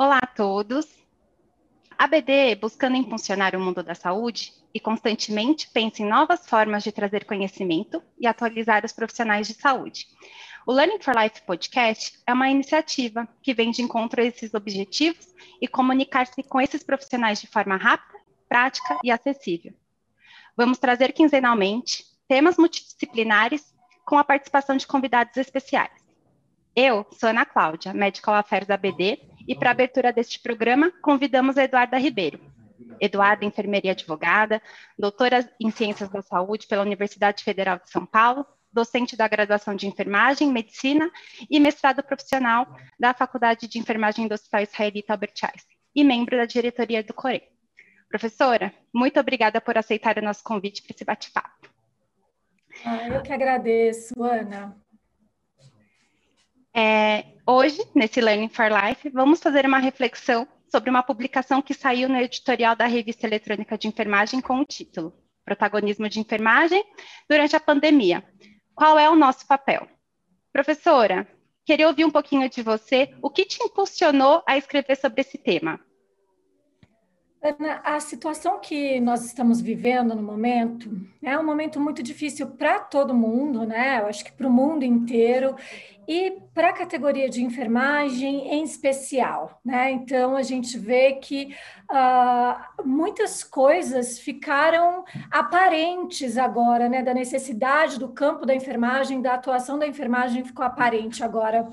Olá a todos. A BD, buscando impulsionar o mundo da saúde e constantemente pensa em novas formas de trazer conhecimento e atualizar os profissionais de saúde. O Learning for Life podcast é uma iniciativa que vem de encontro a esses objetivos e comunicar-se com esses profissionais de forma rápida, prática e acessível. Vamos trazer quinzenalmente temas multidisciplinares com a participação de convidados especiais. Eu sou Ana Cláudia, Medical Affairs da BD, e para a abertura deste programa, convidamos a Eduarda Ribeiro. Eduarda, enfermeira e advogada, doutora em Ciências da Saúde pela Universidade Federal de São Paulo, docente da graduação de Enfermagem, Medicina e mestrado profissional da Faculdade de Enfermagem do Hospital Israelita Albert Einstein e membro da diretoria do CORE. Professora, muito obrigada por aceitar o nosso convite para esse bate-papo. Ah, eu que agradeço, Ana. É, hoje, nesse Learning for Life, vamos fazer uma reflexão sobre uma publicação que saiu no editorial da Revista Eletrônica de Enfermagem com o título Protagonismo de Enfermagem durante a Pandemia. Qual é o nosso papel? Professora, queria ouvir um pouquinho de você. O que te impulsionou a escrever sobre esse tema? Ana, a situação que nós estamos vivendo no momento é um momento muito difícil para todo mundo, né? Eu acho que para o mundo inteiro e para a categoria de enfermagem em especial, né? Então a gente vê que uh, muitas coisas ficaram aparentes agora, né? Da necessidade do campo da enfermagem, da atuação da enfermagem ficou aparente agora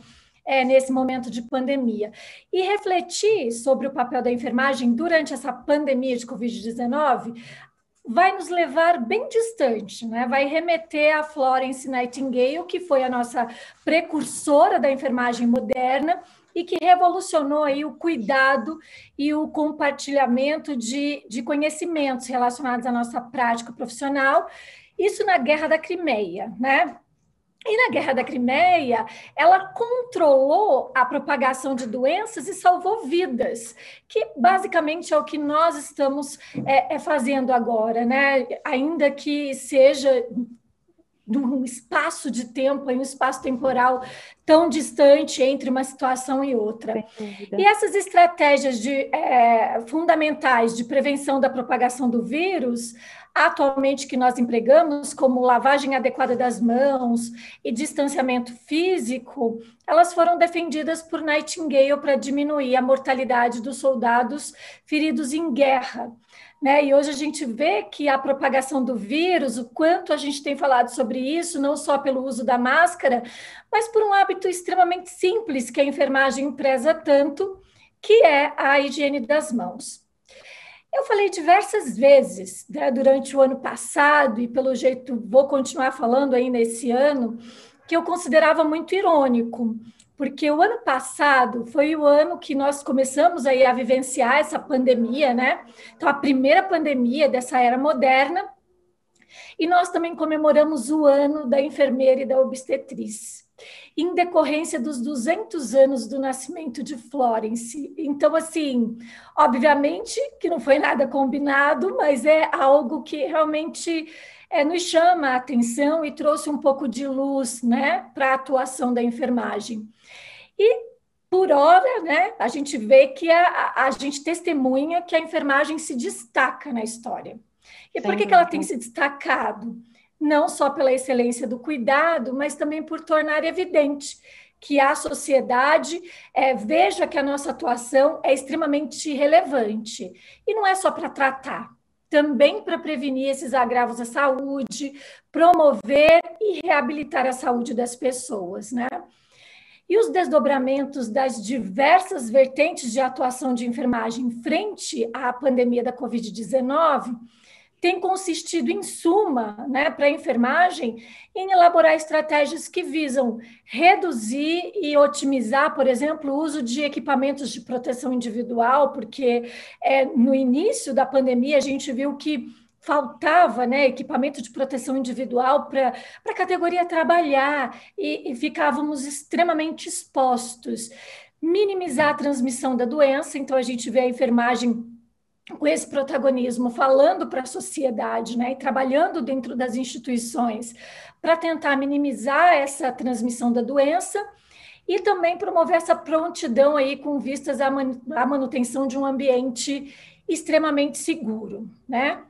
é, nesse momento de pandemia. E refletir sobre o papel da enfermagem durante essa pandemia de Covid-19 vai nos levar bem distante, né? vai remeter a Florence Nightingale, que foi a nossa precursora da enfermagem moderna e que revolucionou aí o cuidado e o compartilhamento de, de conhecimentos relacionados à nossa prática profissional, isso na Guerra da Crimeia, né? E na Guerra da Crimeia, ela controlou a propagação de doenças e salvou vidas, que basicamente é o que nós estamos é, é fazendo agora, né? Ainda que seja num espaço de tempo, em um espaço temporal tão distante entre uma situação e outra. E essas estratégias de, é, fundamentais de prevenção da propagação do vírus, atualmente que nós empregamos, como lavagem adequada das mãos e distanciamento físico, elas foram defendidas por Nightingale para diminuir a mortalidade dos soldados feridos em guerra. Né? E hoje a gente vê que a propagação do vírus, o quanto a gente tem falado sobre isso, não só pelo uso da máscara, mas por um hábito extremamente simples que a enfermagem preza tanto, que é a higiene das mãos. Eu falei diversas vezes né, durante o ano passado, e pelo jeito vou continuar falando aí nesse ano, que eu considerava muito irônico porque o ano passado foi o ano que nós começamos aí a vivenciar essa pandemia, né? Então, a primeira pandemia dessa era moderna, e nós também comemoramos o ano da enfermeira e da obstetriz, em decorrência dos 200 anos do nascimento de Florence. Então, assim, obviamente que não foi nada combinado, mas é algo que realmente é, nos chama a atenção e trouxe um pouco de luz né, para a atuação da enfermagem. E por hora, né, a gente vê que a, a, gente testemunha que a enfermagem se destaca na história. E por que, que ela tem se destacado? Não só pela excelência do cuidado, mas também por tornar evidente que a sociedade é, veja que a nossa atuação é extremamente relevante. E não é só para tratar, também para prevenir esses agravos à saúde, promover e reabilitar a saúde das pessoas, né? E os desdobramentos das diversas vertentes de atuação de enfermagem frente à pandemia da Covid-19 têm consistido, em suma, né, para a enfermagem, em elaborar estratégias que visam reduzir e otimizar, por exemplo, o uso de equipamentos de proteção individual, porque é, no início da pandemia a gente viu que faltava né, equipamento de proteção individual para a categoria trabalhar e, e ficávamos extremamente expostos. Minimizar a transmissão da doença, então a gente vê a enfermagem esse protagonismo, falando para a sociedade, né, e trabalhando dentro das instituições para tentar minimizar essa transmissão da doença e também promover essa prontidão aí com vistas à manutenção de um ambiente extremamente seguro, né?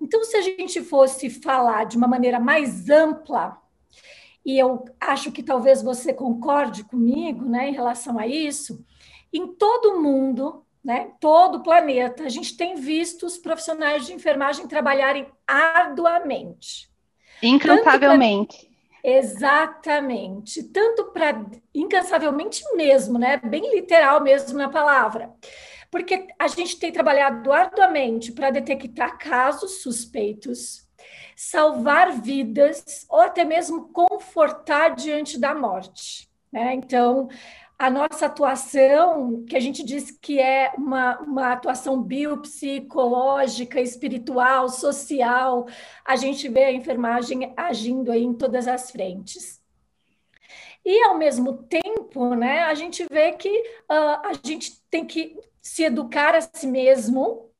Então, se a gente fosse falar de uma maneira mais ampla, e eu acho que talvez você concorde comigo, né, em relação a isso, em todo mundo, né, todo o planeta, a gente tem visto os profissionais de enfermagem trabalharem arduamente. Incansavelmente. Exatamente. Tanto para incansavelmente mesmo, né? Bem literal mesmo na palavra. Porque a gente tem trabalhado arduamente para detectar casos suspeitos, salvar vidas ou até mesmo confortar diante da morte. Né? Então, a nossa atuação, que a gente diz que é uma, uma atuação biopsicológica, espiritual, social, a gente vê a enfermagem agindo aí em todas as frentes. E, ao mesmo tempo, né, a gente vê que uh, a gente tem que se educar a si mesmo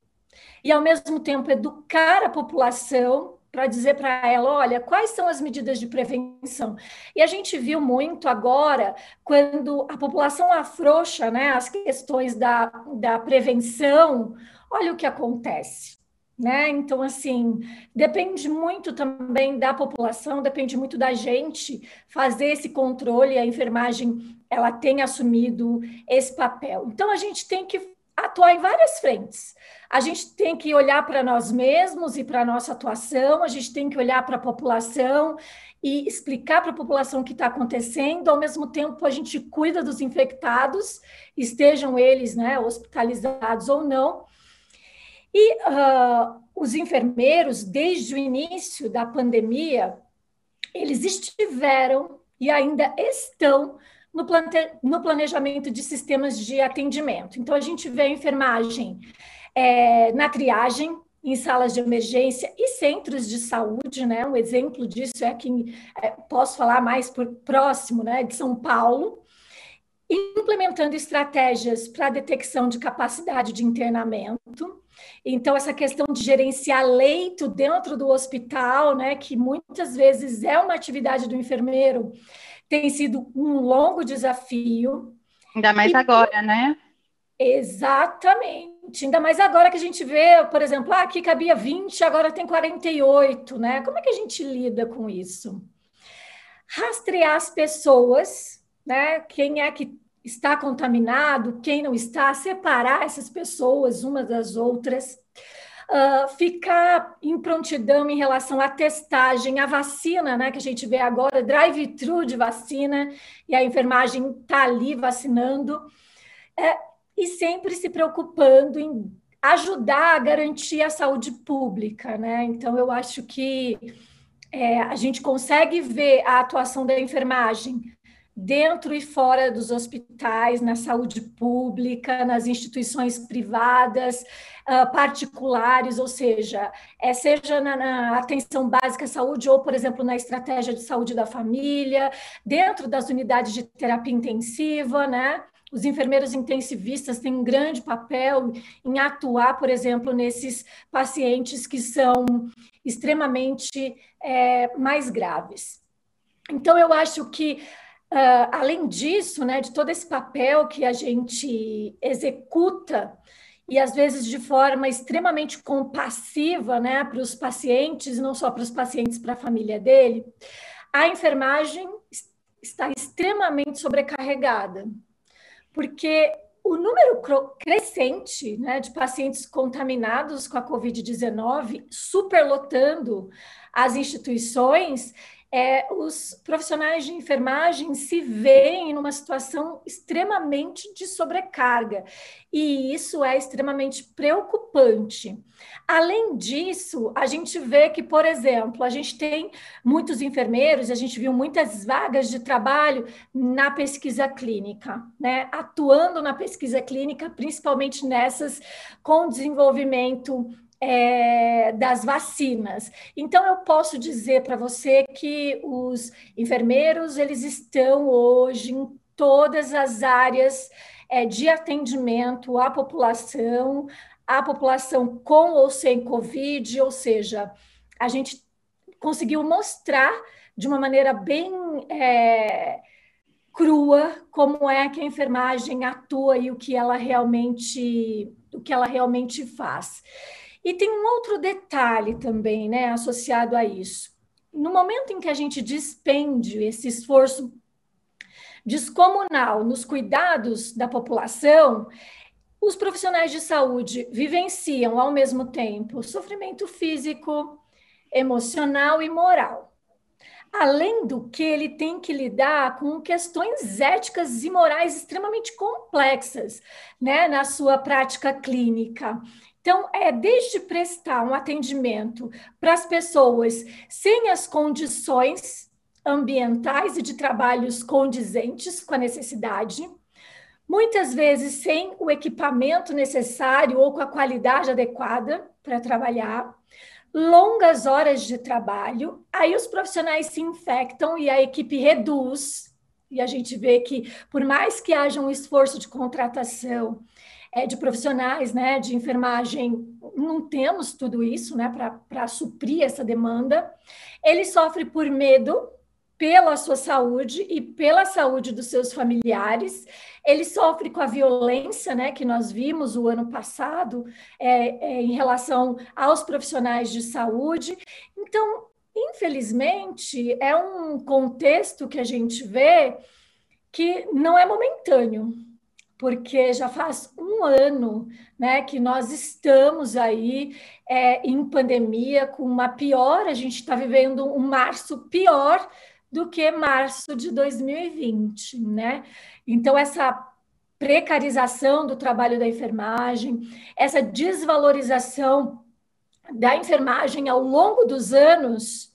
e, ao mesmo tempo, educar a população para dizer para ela, olha, quais são as medidas de prevenção? E a gente viu muito agora, quando a população afrouxa né, as questões da, da prevenção, olha o que acontece. Né? Então, assim, depende muito também da população, depende muito da gente fazer esse controle. A enfermagem ela tem assumido esse papel. Então, a gente tem que atuar em várias frentes. A gente tem que olhar para nós mesmos e para a nossa atuação, a gente tem que olhar para a população e explicar para a população o que está acontecendo, ao mesmo tempo a gente cuida dos infectados, estejam eles né, hospitalizados ou não. E uh, os enfermeiros, desde o início da pandemia, eles estiveram e ainda estão no, plante, no planejamento de sistemas de atendimento. Então, a gente vê a enfermagem é, na triagem, em salas de emergência e centros de saúde, né? Um exemplo disso é aqui, é, posso falar mais por próximo, né? De São Paulo, implementando estratégias para detecção de capacidade de internamento. Então, essa questão de gerenciar leito dentro do hospital, né? Que muitas vezes é uma atividade do enfermeiro tem sido um longo desafio. Ainda mais e, agora, né? Exatamente. Ainda mais agora que a gente vê, por exemplo, ah, aqui cabia 20, agora tem 48, né? Como é que a gente lida com isso? Rastrear as pessoas, né? Quem é que está contaminado, quem não está, separar essas pessoas umas das outras uh, ficar em prontidão em relação à testagem, à vacina, né, que a gente vê agora, drive-thru de vacina, e a enfermagem está ali vacinando, é, e sempre se preocupando em ajudar a garantir a saúde pública, né? Então, eu acho que é, a gente consegue ver a atuação da enfermagem dentro e fora dos hospitais, na saúde pública, nas instituições privadas, uh, particulares, ou seja, é, seja na, na, atenção básica à saúde ou, por exemplo, na estratégia de saúde da família, dentro das unidades de terapia intensiva, né? Os enfermeiros intensivistas têm um grande papel em atuar, por exemplo, nesses pacientes que são extremamente é, mais graves. Então, eu acho que Uh, além disso, né, de todo esse papel que a gente executa, e às vezes de forma extremamente compassiva né, para os pacientes, não só para os pacientes, para a família dele, a enfermagem está extremamente sobrecarregada, porque o número crescente né, de pacientes contaminados com a Covid-19, superlotando as instituições, é, os profissionais de enfermagem se veem numa situação extremamente de sobrecarga, e isso é extremamente preocupante. Além disso, a gente vê que, por exemplo, a gente tem muitos enfermeiros, a gente viu muitas vagas de trabalho na pesquisa clínica, né? atuando na pesquisa clínica, principalmente nessas com desenvolvimento é, das vacinas. Então, eu posso dizer para você que os enfermeiros eles estão hoje em todas as áreas é, de atendimento à população, à população com ou sem Covid, ou seja, a gente conseguiu mostrar de uma maneira bem é, crua como é que a enfermagem atua e o que ela realmente o que ela realmente faz. E tem um outro detalhe também, né, associado a isso. No momento em que a gente despende esse esforço descomunal nos cuidados da população, os profissionais de saúde vivenciam ao mesmo tempo sofrimento físico, emocional e moral. Além do que, ele tem que lidar com questões éticas e morais extremamente complexas né, na sua prática clínica. Então, é desde prestar um atendimento para as pessoas sem as condições ambientais e de trabalhos condizentes com a necessidade, muitas vezes sem o equipamento necessário ou com a qualidade adequada para trabalhar, longas horas de trabalho, aí os profissionais se infectam e a equipe reduz. E a gente vê que, por mais que haja um esforço de contratação é, de profissionais né, de enfermagem, não temos tudo isso né, para suprir essa demanda. Ele sofre por medo pela sua saúde e pela saúde dos seus familiares. Ele sofre com a violência, né, que nós vimos o ano passado é, é, em relação aos profissionais de saúde. Então, infelizmente, é um contexto que a gente vê que não é momentâneo, porque já faz um ano né, que nós estamos aí é, em pandemia, com uma pior, a gente está vivendo um março pior do que março de 2020, né? Então, essa precarização do trabalho da enfermagem, essa desvalorização da enfermagem ao longo dos anos,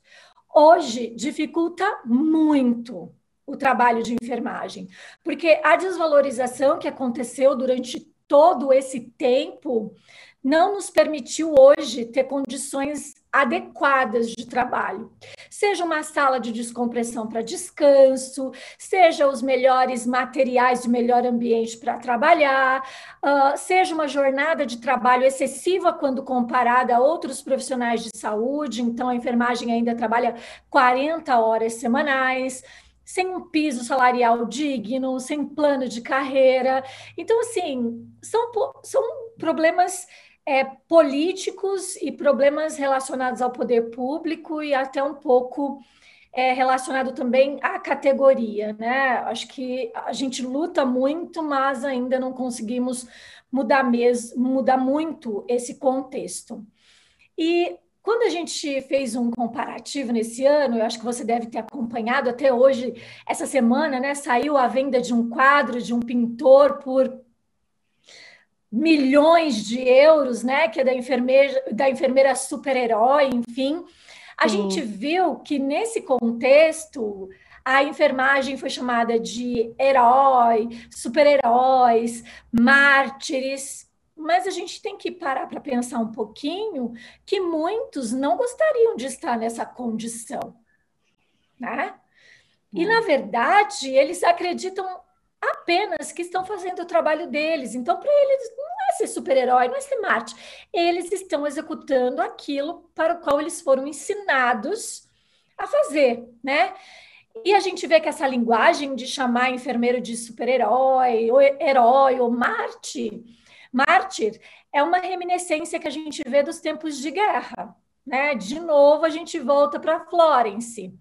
hoje dificulta muito o trabalho de enfermagem, porque a desvalorização que aconteceu durante todo esse tempo não nos permitiu hoje ter condições adequadas de trabalho. Seja uma sala de descompressão para descanso, seja os melhores materiais de melhor ambiente para trabalhar, uh, seja uma jornada de trabalho excessiva quando comparada a outros profissionais de saúde, então a enfermagem ainda trabalha 40 horas semanais sem um piso salarial digno, sem plano de carreira. Então, assim, são, são problemas é, políticos e problemas relacionados ao poder público e até um pouco é, relacionado também à categoria, né? Acho que a gente luta muito, mas ainda não conseguimos mudar mesmo, mudar muito esse contexto. E quando a gente fez um comparativo nesse ano, eu acho que você deve ter acompanhado até hoje, essa semana, né? Saiu a venda de um quadro de um pintor por milhões de euros, né? Que é da enfermeira, da enfermeira super-herói, enfim. A Sim. gente viu que nesse contexto a enfermagem foi chamada de herói, super-heróis, mártires, mas a gente tem que parar para pensar um pouquinho que muitos não gostariam de estar nessa condição, né? E, na verdade, eles acreditam apenas que estão fazendo o trabalho deles. Então, para eles, não é ser super-herói, não é ser Marte. Eles estão executando aquilo para o qual eles foram ensinados a fazer, né? E a gente vê que essa linguagem de chamar enfermeiro de super-herói, ou herói, ou Marte, mártir, é uma reminiscência que a gente vê dos tempos de guerra, né? De novo, a gente volta para Florence.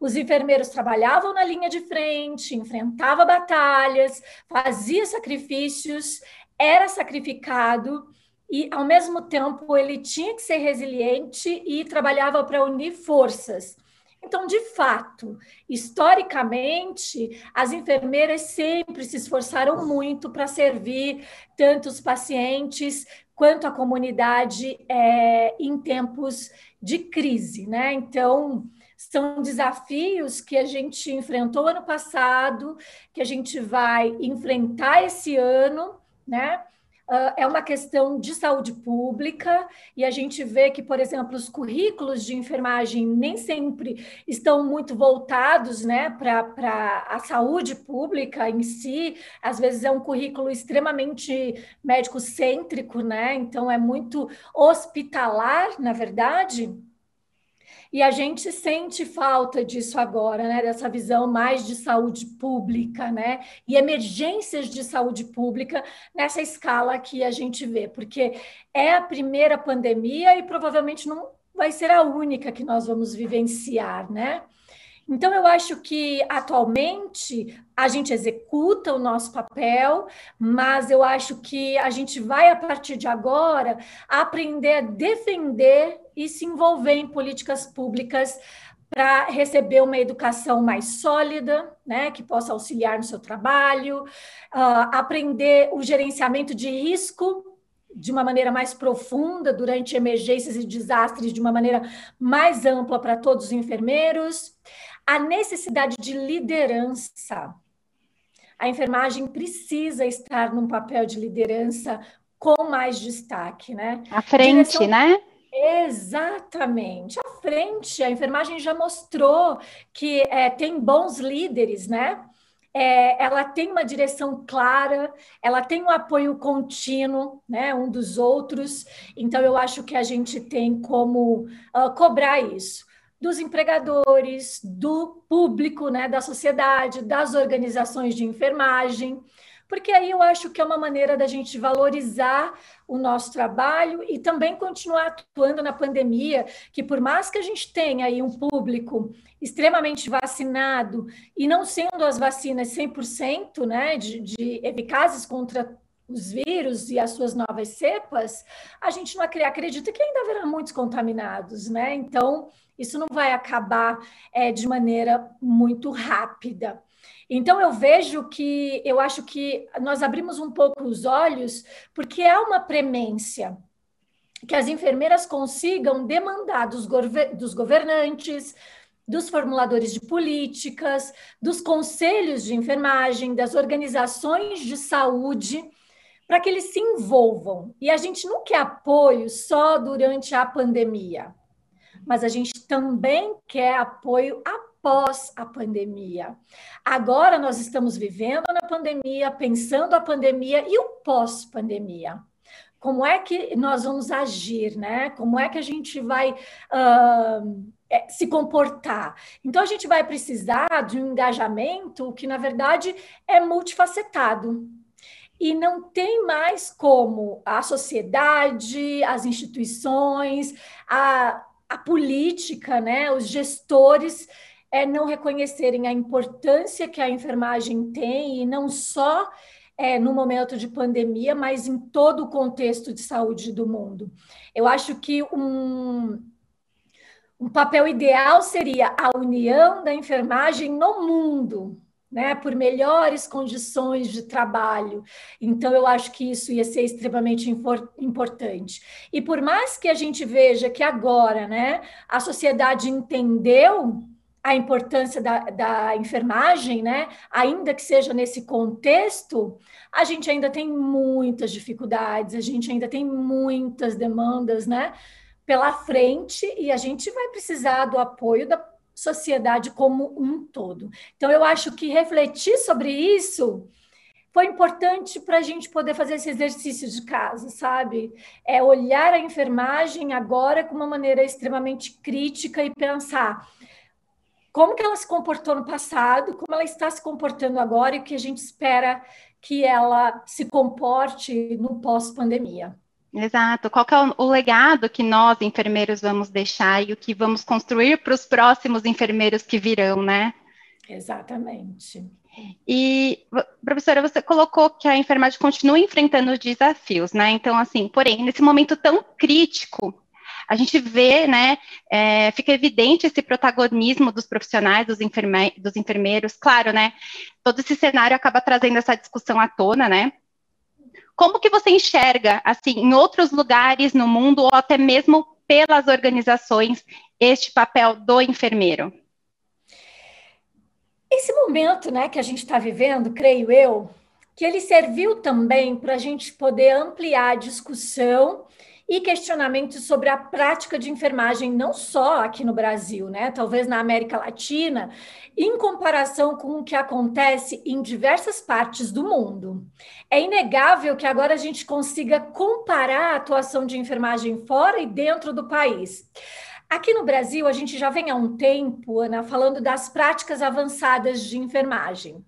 Os enfermeiros trabalhavam na linha de frente, enfrentava batalhas, fazia sacrifícios, era sacrificado e, ao mesmo tempo, ele tinha que ser resiliente e trabalhava para unir forças. Então, de fato, historicamente, as enfermeiras sempre se esforçaram muito para servir tanto os pacientes quanto a comunidade é, em tempos de crise, né? Então, são desafios que a gente enfrentou ano passado, que a gente vai enfrentar esse ano, né? Uh, é uma questão de saúde pública, e a gente vê que, por exemplo, os currículos de enfermagem nem sempre estão muito voltados né, para a saúde pública em si, às vezes é um currículo extremamente médico-cêntrico, né? então é muito hospitalar, na verdade. E a gente sente falta disso agora, né? Dessa visão mais de saúde pública, né? E emergências de saúde pública nessa escala que a gente vê, porque é a primeira pandemia e provavelmente não vai ser a única que nós vamos vivenciar, né? Então, eu acho que atualmente a gente executa o nosso papel, mas eu acho que a gente vai, a partir de agora, aprender a defender e se envolver em políticas públicas para receber uma educação mais sólida, né, que possa auxiliar no seu trabalho, uh, aprender o gerenciamento de risco de uma maneira mais profunda durante emergências e desastres, de uma maneira mais ampla para todos os enfermeiros, a necessidade de liderança. A enfermagem precisa estar num papel de liderança com mais destaque, né? À frente, Direção... né? Exatamente, à frente. A enfermagem já mostrou que é, tem bons líderes, né? É, ela tem uma direção clara, ela tem um apoio contínuo, né, um dos outros. Então, eu acho que a gente tem como uh, cobrar isso dos empregadores, do público, né, da sociedade, das organizações de enfermagem, porque aí eu acho que é uma maneira da gente valorizar o nosso trabalho e também continuar atuando na pandemia, que por mais que a gente tenha aí um público extremamente vacinado e não sendo as vacinas 100% né, de, de eficazes contra os vírus e as suas novas cepas, a gente não acredita que ainda haverá muitos contaminados, né? Então, isso não vai acabar é, de maneira muito rápida. Então eu vejo que eu acho que nós abrimos um pouco os olhos porque é uma premência que as enfermeiras consigam demandar dos, dos governantes, dos formuladores de políticas, dos conselhos de enfermagem, das organizações de saúde, para que eles se envolvam. E a gente não quer apoio só durante a pandemia mas a gente também quer apoio após a pandemia. Agora nós estamos vivendo na pandemia, pensando a pandemia e o pós-pandemia. Como é que nós vamos agir, né? Como é que a gente vai uh, se comportar? Então a gente vai precisar de um engajamento que, na verdade, é multifacetado e não tem mais como a sociedade, as instituições, a, a política, né, os gestores é, não reconhecerem a importância que a enfermagem tem, e não só é, no momento de pandemia, mas em todo o contexto de saúde do mundo. Eu acho que um, um papel ideal seria a união da enfermagem no mundo, né, por melhores condições de trabalho. Então, eu acho que isso ia ser extremamente importante. E por mais que a gente veja que agora né, a sociedade entendeu a importância da, da enfermagem, né, ainda que seja nesse contexto, a gente ainda tem muitas dificuldades, a gente ainda tem muitas demandas né, pela frente e a gente vai precisar do apoio da sociedade como um todo. Então, eu acho que refletir sobre isso foi importante para a gente poder fazer esse exercício de casa, sabe? É olhar a enfermagem agora com uma maneira extremamente crítica e pensar como que ela se comportou no passado, como ela está se comportando agora e o que a gente espera que ela se comporte no pós-pandemia. Exato. Qual é o, o, legado que nós, enfermeiros, vamos deixar e o que vamos construir para os próximos enfermeiros que virão, né? Exatamente. E, professora, você colocou que a enfermagem continua enfrentando desafios, né? Então, assim, porém, nesse momento tão crítico, a gente vê, né, é, fica evidente esse protagonismo dos profissionais, dos, enferme dos enfermeiros, claro, né? Todo esse cenário acaba trazendo essa discussão à tona, né? Como que você enxerga, assim, em outros lugares no mundo ou até mesmo pelas organizações, este papel do enfermeiro? Esse momento, né, que a gente está vivendo, creio eu, que ele serviu também para a gente poder ampliar a discussão e questionamentos sobre a prática de enfermagem, não só aqui no Brasil, né? Talvez na América Latina, em comparação com o que acontece em diversas partes do mundo. É inegável que agora a gente consiga comparar a atuação de enfermagem fora e dentro do país. Aqui no Brasil, a gente já vem há um tempo, Ana, falando das práticas avançadas de enfermagem.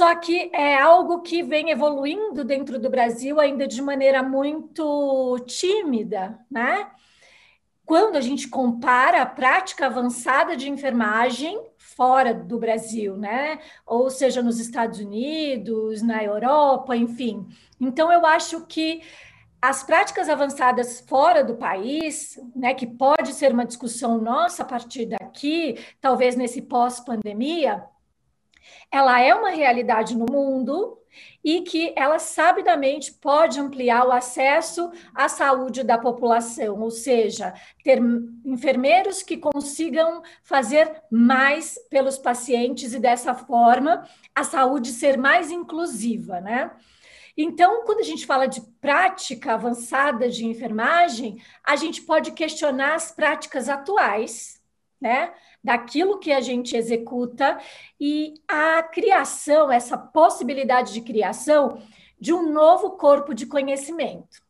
Só que é algo que vem evoluindo dentro do Brasil ainda de maneira muito tímida, né? Quando a gente compara a prática avançada de enfermagem fora do Brasil, né? Ou seja, nos Estados Unidos, na Europa, enfim. Então, eu acho que as práticas avançadas fora do país, né, que pode ser uma discussão nossa a partir daqui, talvez nesse pós-pandemia, ela é uma realidade no mundo e que ela sabidamente pode ampliar o acesso à saúde da população, ou seja, ter enfermeiros que consigam fazer mais pelos pacientes e dessa forma a saúde ser mais inclusiva, né? Então, quando a gente fala de prática avançada de enfermagem, a gente pode questionar as práticas atuais, né? Daquilo que a gente executa e a criação, essa possibilidade de criação de um novo corpo de conhecimento.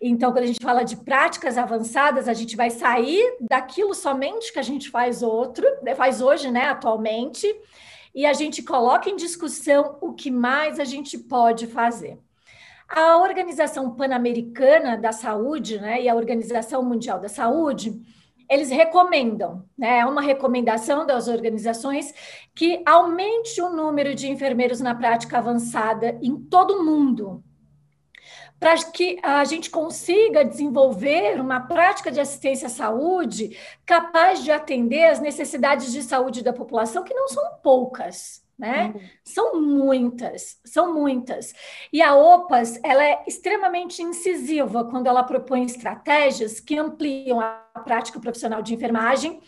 Então, quando a gente fala de práticas avançadas, a gente vai sair daquilo somente que a gente faz outro, faz hoje, né, atualmente, e a gente coloca em discussão o que mais a gente pode fazer. A Organização Pan-Americana da Saúde né, e a Organização Mundial da Saúde, eles recomendam, né, é uma recomendação das organizações que aumente o número de enfermeiros na prática avançada em todo o mundo, para que a gente consiga desenvolver uma prática de assistência à saúde capaz de atender as necessidades de saúde da população, que não são poucas. Né? Uhum. São muitas, são muitas. E a OPAS, ela é extremamente incisiva quando ela propõe estratégias que ampliam a prática profissional de enfermagem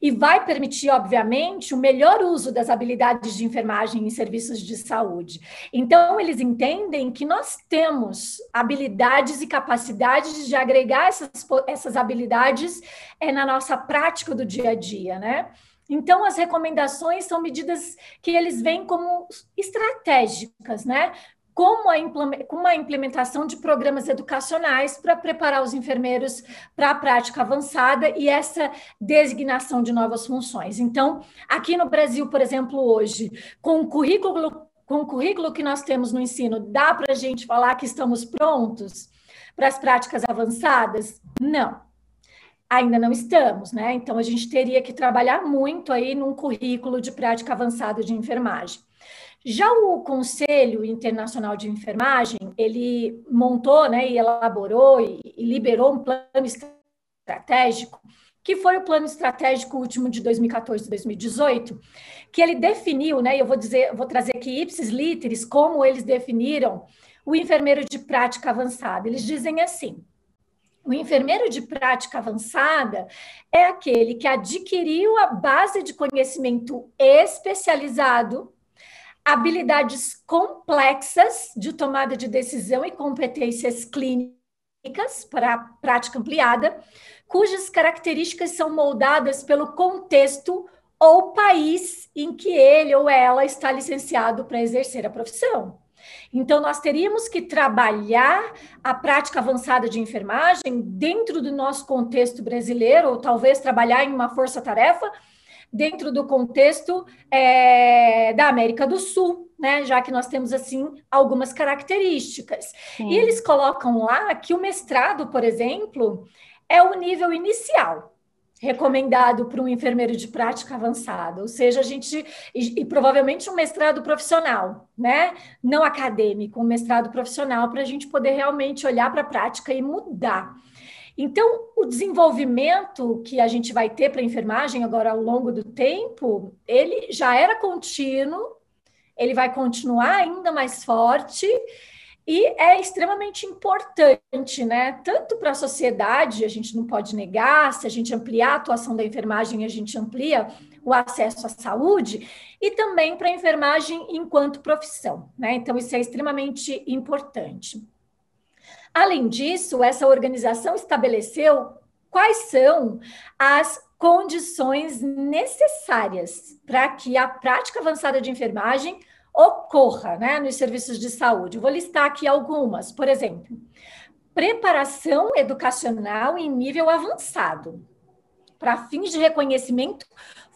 e vai permitir, obviamente, o melhor uso das habilidades de enfermagem em serviços de saúde. Então, eles entendem que nós temos habilidades e capacidades de agregar essas, essas habilidades é, na nossa prática do dia a dia, né? Então, as recomendações são medidas que eles veem como estratégicas, né? como a, implementação de programas educacionais para preparar os enfermeiros para a prática avançada e essa designação de novas funções. Então, aqui no Brasil, por exemplo, hoje, com o currículo, com o currículo que nós temos no ensino, dá para a gente falar que estamos prontos para as práticas avançadas? Não. Ainda não estamos, né? Então a gente teria que trabalhar muito aí num currículo de prática avançada de enfermagem. Já o Conselho Internacional de Enfermagem, ele montou né, e elaborou e, e liberou um plano estratégico, que foi o plano estratégico último de 2014 2018, que ele definiu, né, eu vou dizer, vou trazer aqui ipsis literis, como eles definiram o enfermeiro de prática avançada. Eles dizem assim: o enfermeiro de prática avançada é aquele que adquiriu a base de conhecimento especializado habilidades complexas de tomada de decisão e competências clínicas para a prática ampliada, cujas características são moldadas pelo contexto ou país em que ele ou ela está licenciado para exercer a profissão. Então, nós teríamos que trabalhar a prática avançada de enfermagem dentro do nosso contexto brasileiro, ou talvez trabalhar em uma força-tarefa dentro do contexto é, da América do Sul, né? Já que nós temos assim algumas características. Sim. E eles colocam lá que o mestrado, por exemplo, é o nível inicial recomendado para um enfermeiro de prática avançada, ou seja, a gente e, e, provavelmente um mestrado profissional, né? Não acadêmico, um mestrado profissional para a gente poder realmente olhar para a prática e mudar. Então, o desenvolvimento que a gente vai ter para a enfermagem agora ao longo do tempo, ele já era contínuo, ele vai continuar ainda mais forte e é extremamente importante, né? Tanto para a sociedade, a gente não pode negar, se a gente ampliar a atuação da enfermagem, a gente amplia o acesso à saúde, e também para a enfermagem enquanto profissão, né? Então, isso é extremamente importante. Além disso, essa organização estabeleceu quais são as condições necessárias para que a prática avançada de enfermagem ocorra né, nos serviços de saúde. Vou listar aqui algumas. Por exemplo, preparação educacional em nível avançado. para fins de reconhecimento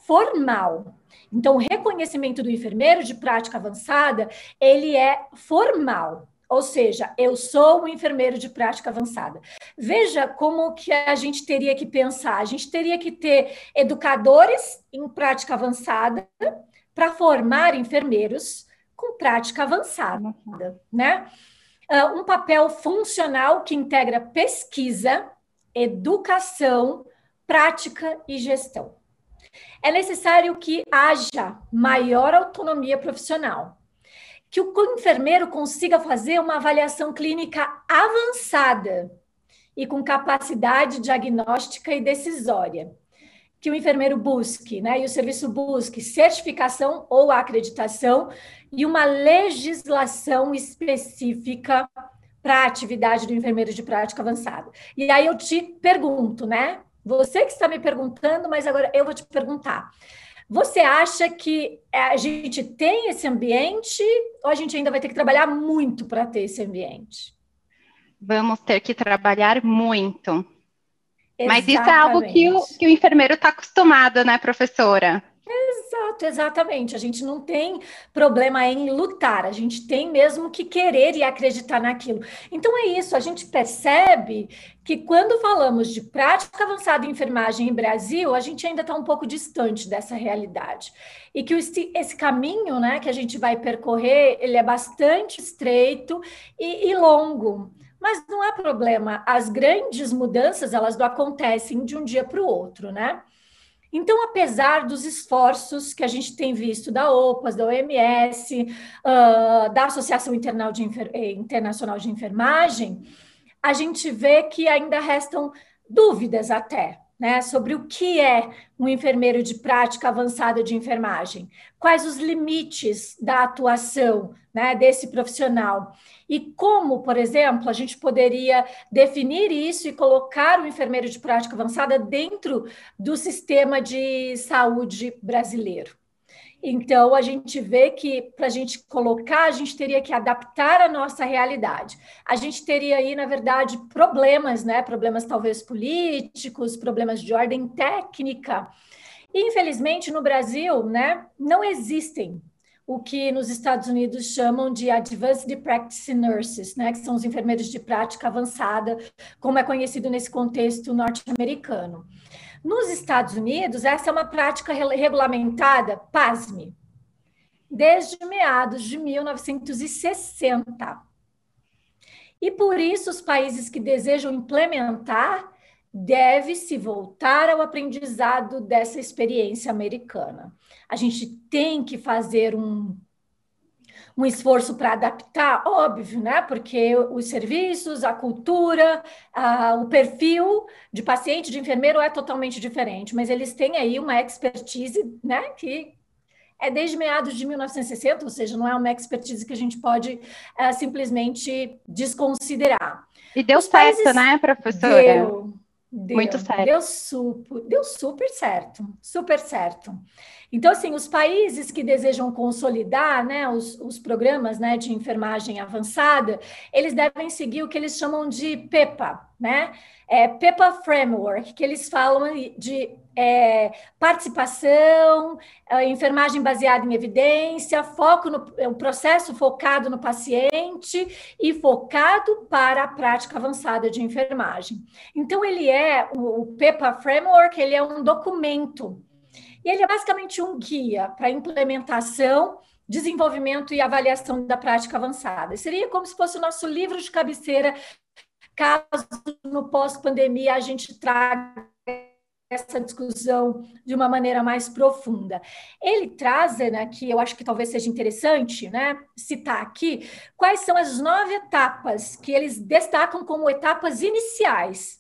formal. Então, o reconhecimento do enfermeiro de prática avançada, ele é formal. Ou seja, eu sou um enfermeiro de prática avançada. Veja como que a gente teria que pensar. A gente teria que ter educadores em prática avançada para formar enfermeiros com prática avançada, né? Ah, um papel funcional que integra pesquisa, educação, prática e gestão. É necessário que haja maior autonomia profissional que o enfermeiro consiga fazer uma avaliação clínica avançada e com capacidade diagnóstica e decisória. Que o enfermeiro busque, né, e o serviço busque certificação ou acreditação e uma legislação específica para a atividade do enfermeiro de prática avançada. E aí eu te pergunto, né? Você que está me perguntando, mas agora eu vou te perguntar. Você acha que a gente tem esse ambiente ou a gente ainda vai ter que trabalhar muito para ter esse ambiente? Vamos ter que trabalhar muito. Exatamente. Mas isso é algo que o, que o enfermeiro está acostumado, né, professora? Exato, exatamente. A gente não tem problema em lutar, a gente tem mesmo que querer e acreditar naquilo. Então é isso, a gente percebe que quando falamos de prática avançada em enfermagem em Brasil, a gente ainda está um pouco distante dessa realidade. E que esse, esse, caminho né, que a gente vai percorrer, ele é bastante estreito e, e longo. Mas não há problema, as grandes mudanças, elas não acontecem de um dia para o outro, né? Então, apesar dos esforços que a gente tem visto da OPAS, da OMS, uh, da Associação eh, Internacional de Enfermagem, a gente vê que ainda restam dúvidas até, né, sobre o que é um enfermeiro de prática avançada de enfermagem, quais os limites da atuação né, desse profissional e como, por exemplo, a gente poderia definir isso e colocar o enfermeiro de prática avançada dentro do sistema de saúde brasileiro. Então, a gente vê que para a gente colocar, a gente teria que adaptar a nossa realidade. A gente teria aí, na verdade, problemas, né? Problemas talvez políticos, problemas de ordem técnica. E, infelizmente, no Brasil, né, não existem o que nos Estados Unidos chamam de Advanced Practice Nurses, né, que são os enfermeiros de prática avançada, como é conhecido nesse contexto norte-americano. Nos Estados Unidos, essa é uma prática regulamentada, pasme, desde meados de 1960. E por isso, os países que desejam implementar deve-se voltar ao aprendizado dessa experiência americana. A gente tem que fazer um um esforço para adaptar, óbvio, né? Porque os serviços, a cultura, a, o perfil de paciente, de enfermeiro é totalmente diferente, mas eles têm aí uma expertise, né? Que é desde meados de 1960, ou seja, não é uma expertise que a gente pode é, simplesmente desconsiderar. E deu Os certo, países... né, professora? Deu, deu, Muito certo. Deu super, deu super certo, super certo. Então, assim, os países que desejam consolidar né, os, os programas né, de enfermagem avançada, eles devem seguir o que eles chamam de PEPA, né? É, PEPA Framework, que eles falam de é, participação, é, enfermagem baseada em evidência, foco no é, um processo focado no paciente e focado para a prática avançada de enfermagem. Então, ele é, o, o PEPA Framework, ele é um documento e ele é basicamente um guia para implementação, desenvolvimento e avaliação da prática avançada. Seria como se fosse o nosso livro de cabeceira, caso no pós-pandemia a gente traga essa discussão de uma maneira mais profunda. Ele traz, né, que eu acho que talvez seja interessante, né, citar aqui, quais são as nove etapas que eles destacam como etapas iniciais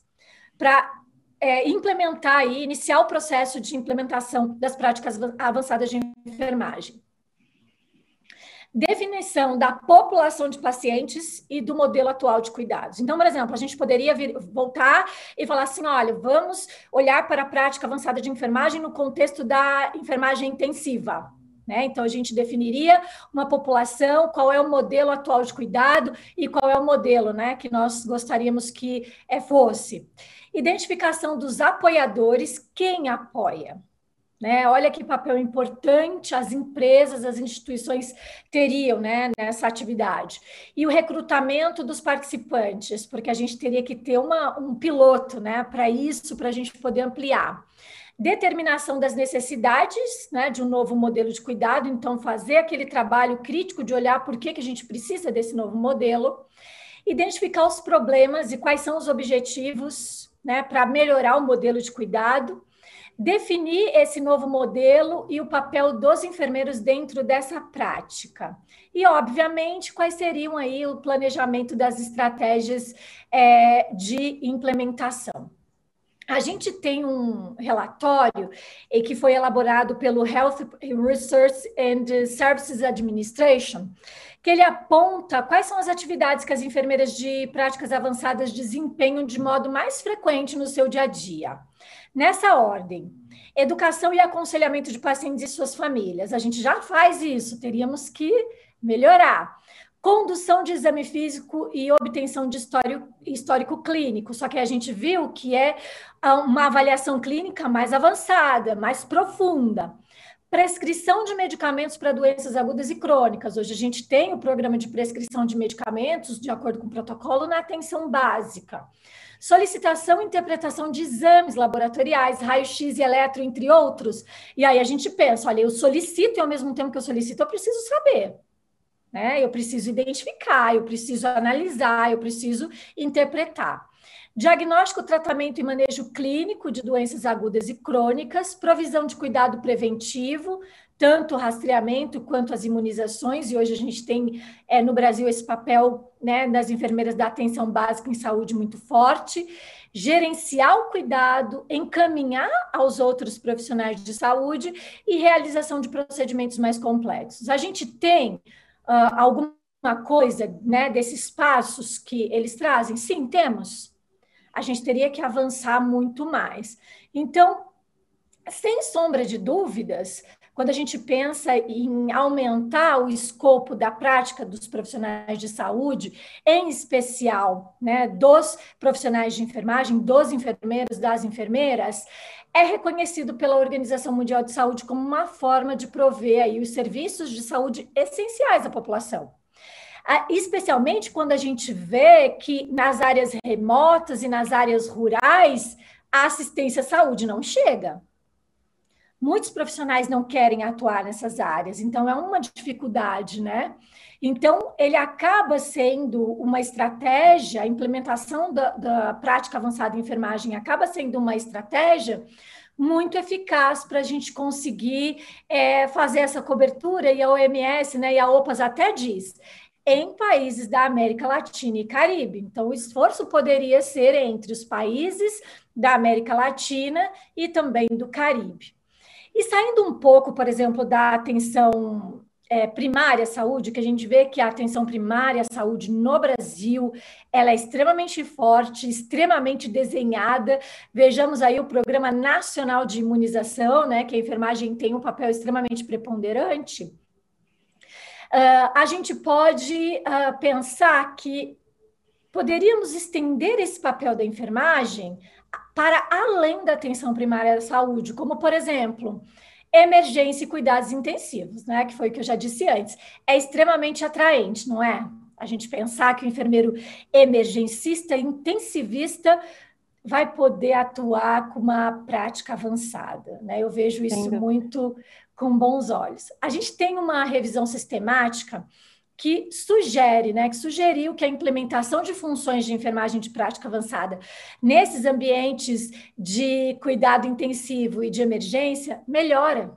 para é, implementar e iniciar o processo de implementação das práticas avançadas de enfermagem. Definição da população de pacientes e do modelo atual de cuidados. Então, por exemplo, a gente poderia vir, voltar e falar assim: olha, vamos olhar para a prática avançada de enfermagem no contexto da enfermagem intensiva. Né? Então, a gente definiria uma população, qual é o modelo atual de cuidado e qual é o modelo né, que nós gostaríamos que é, fosse. Identificação dos apoiadores, quem apoia. Né? Olha que papel importante as empresas, as instituições teriam né, nessa atividade. E o recrutamento dos participantes, porque a gente teria que ter uma, um piloto né, para isso, para a gente poder ampliar. Determinação das necessidades né, de um novo modelo de cuidado, então fazer aquele trabalho crítico de olhar por que, que a gente precisa desse novo modelo. Identificar os problemas e quais são os objetivos né, para melhorar o modelo de cuidado definir esse novo modelo e o papel dos enfermeiros dentro dessa prática. E, obviamente, quais seriam aí o planejamento das estratégias é, de implementação. A gente tem um relatório que foi elaborado pelo Health Research and Services Administration, que ele aponta quais são as atividades que as enfermeiras de práticas avançadas desempenham de modo mais frequente no seu dia a dia. Nessa ordem, educação e aconselhamento de pacientes e suas famílias. A gente já faz isso, teríamos que melhorar. Condução de exame físico e obtenção de histórico, histórico clínico, só que a gente viu que é uma avaliação clínica mais avançada, mais profunda prescrição de medicamentos para doenças agudas e crônicas. Hoje a gente tem o programa de prescrição de medicamentos, de acordo com o protocolo, na atenção básica solicitação e interpretação de exames laboratoriais, raio-x e eletro, entre outros. E aí a gente pensa, olha, eu solicito e ao mesmo tempo que eu solicito, eu preciso saber. Né? Eu preciso identificar, eu preciso analisar, eu preciso interpretar. Diagnóstico, tratamento e manejo clínico de doenças agudas e crônicas, provisão de cuidado preventivo, tanto o rastreamento quanto as imunizações, e hoje a gente tem é, no Brasil esse papel né, das enfermeiras da atenção básica em saúde muito forte, gerenciar o cuidado, encaminhar aos outros profissionais de saúde e realização de procedimentos mais complexos. A gente tem uh, alguma coisa né, desses passos que eles trazem? Sim, temos. A gente teria que avançar muito mais. Então, sem sombra de dúvidas, quando a gente pensa em aumentar o escopo da prática dos profissionais de saúde, em especial né, dos profissionais de enfermagem, dos enfermeiros, das enfermeiras, é reconhecido pela Organização Mundial de Saúde como uma forma de prover aí os serviços de saúde essenciais à população ah, especialmente quando a gente vê que nas áreas remotas e nas áreas rurais a assistência à saúde não chega muitos profissionais não querem atuar nessas áreas, então é uma dificuldade, né? Então, ele acaba sendo uma estratégia, a implementação da, da prática avançada em enfermagem acaba sendo uma estratégia muito eficaz para a gente conseguir é, fazer essa cobertura, e a OMS né, e a OPAS até diz, em países da América Latina e Caribe. Então, o esforço poderia ser entre os países da América Latina e também do Caribe. E saindo um pouco, por exemplo, da atenção é, primária à saúde, que a gente vê que a atenção primária à saúde no Brasil ela é extremamente forte, extremamente desenhada. Vejamos aí o Programa Nacional de Imunização, né, que a enfermagem tem um papel extremamente preponderante. Uh, a gente pode uh, pensar que poderíamos estender esse papel da enfermagem para além da atenção primária da saúde, como, por exemplo, emergência e cuidados intensivos, né? Que foi o que eu já disse antes. É extremamente atraente, não é? A gente pensar que o enfermeiro emergencista, intensivista, vai poder atuar com uma prática avançada, né? Eu vejo isso muito com bons olhos. A gente tem uma revisão sistemática que sugere, né, que sugeriu que a implementação de funções de enfermagem de prática avançada nesses ambientes de cuidado intensivo e de emergência melhora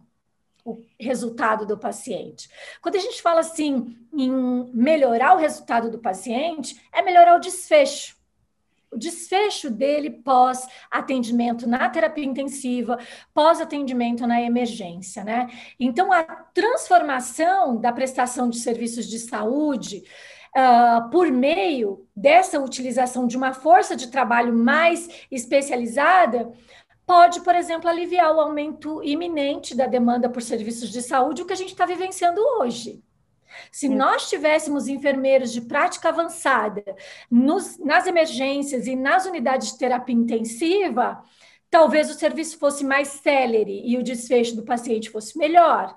o resultado do paciente. Quando a gente fala assim em melhorar o resultado do paciente, é melhorar o desfecho o desfecho dele pós atendimento na terapia intensiva, pós atendimento na emergência, né? Então, a transformação da prestação de serviços de saúde uh, por meio dessa utilização de uma força de trabalho mais especializada pode, por exemplo, aliviar o aumento iminente da demanda por serviços de saúde, o que a gente está vivenciando hoje. Se nós tivéssemos enfermeiros de prática avançada nos, nas emergências e nas unidades de terapia intensiva, talvez o serviço fosse mais célere e o desfecho do paciente fosse melhor.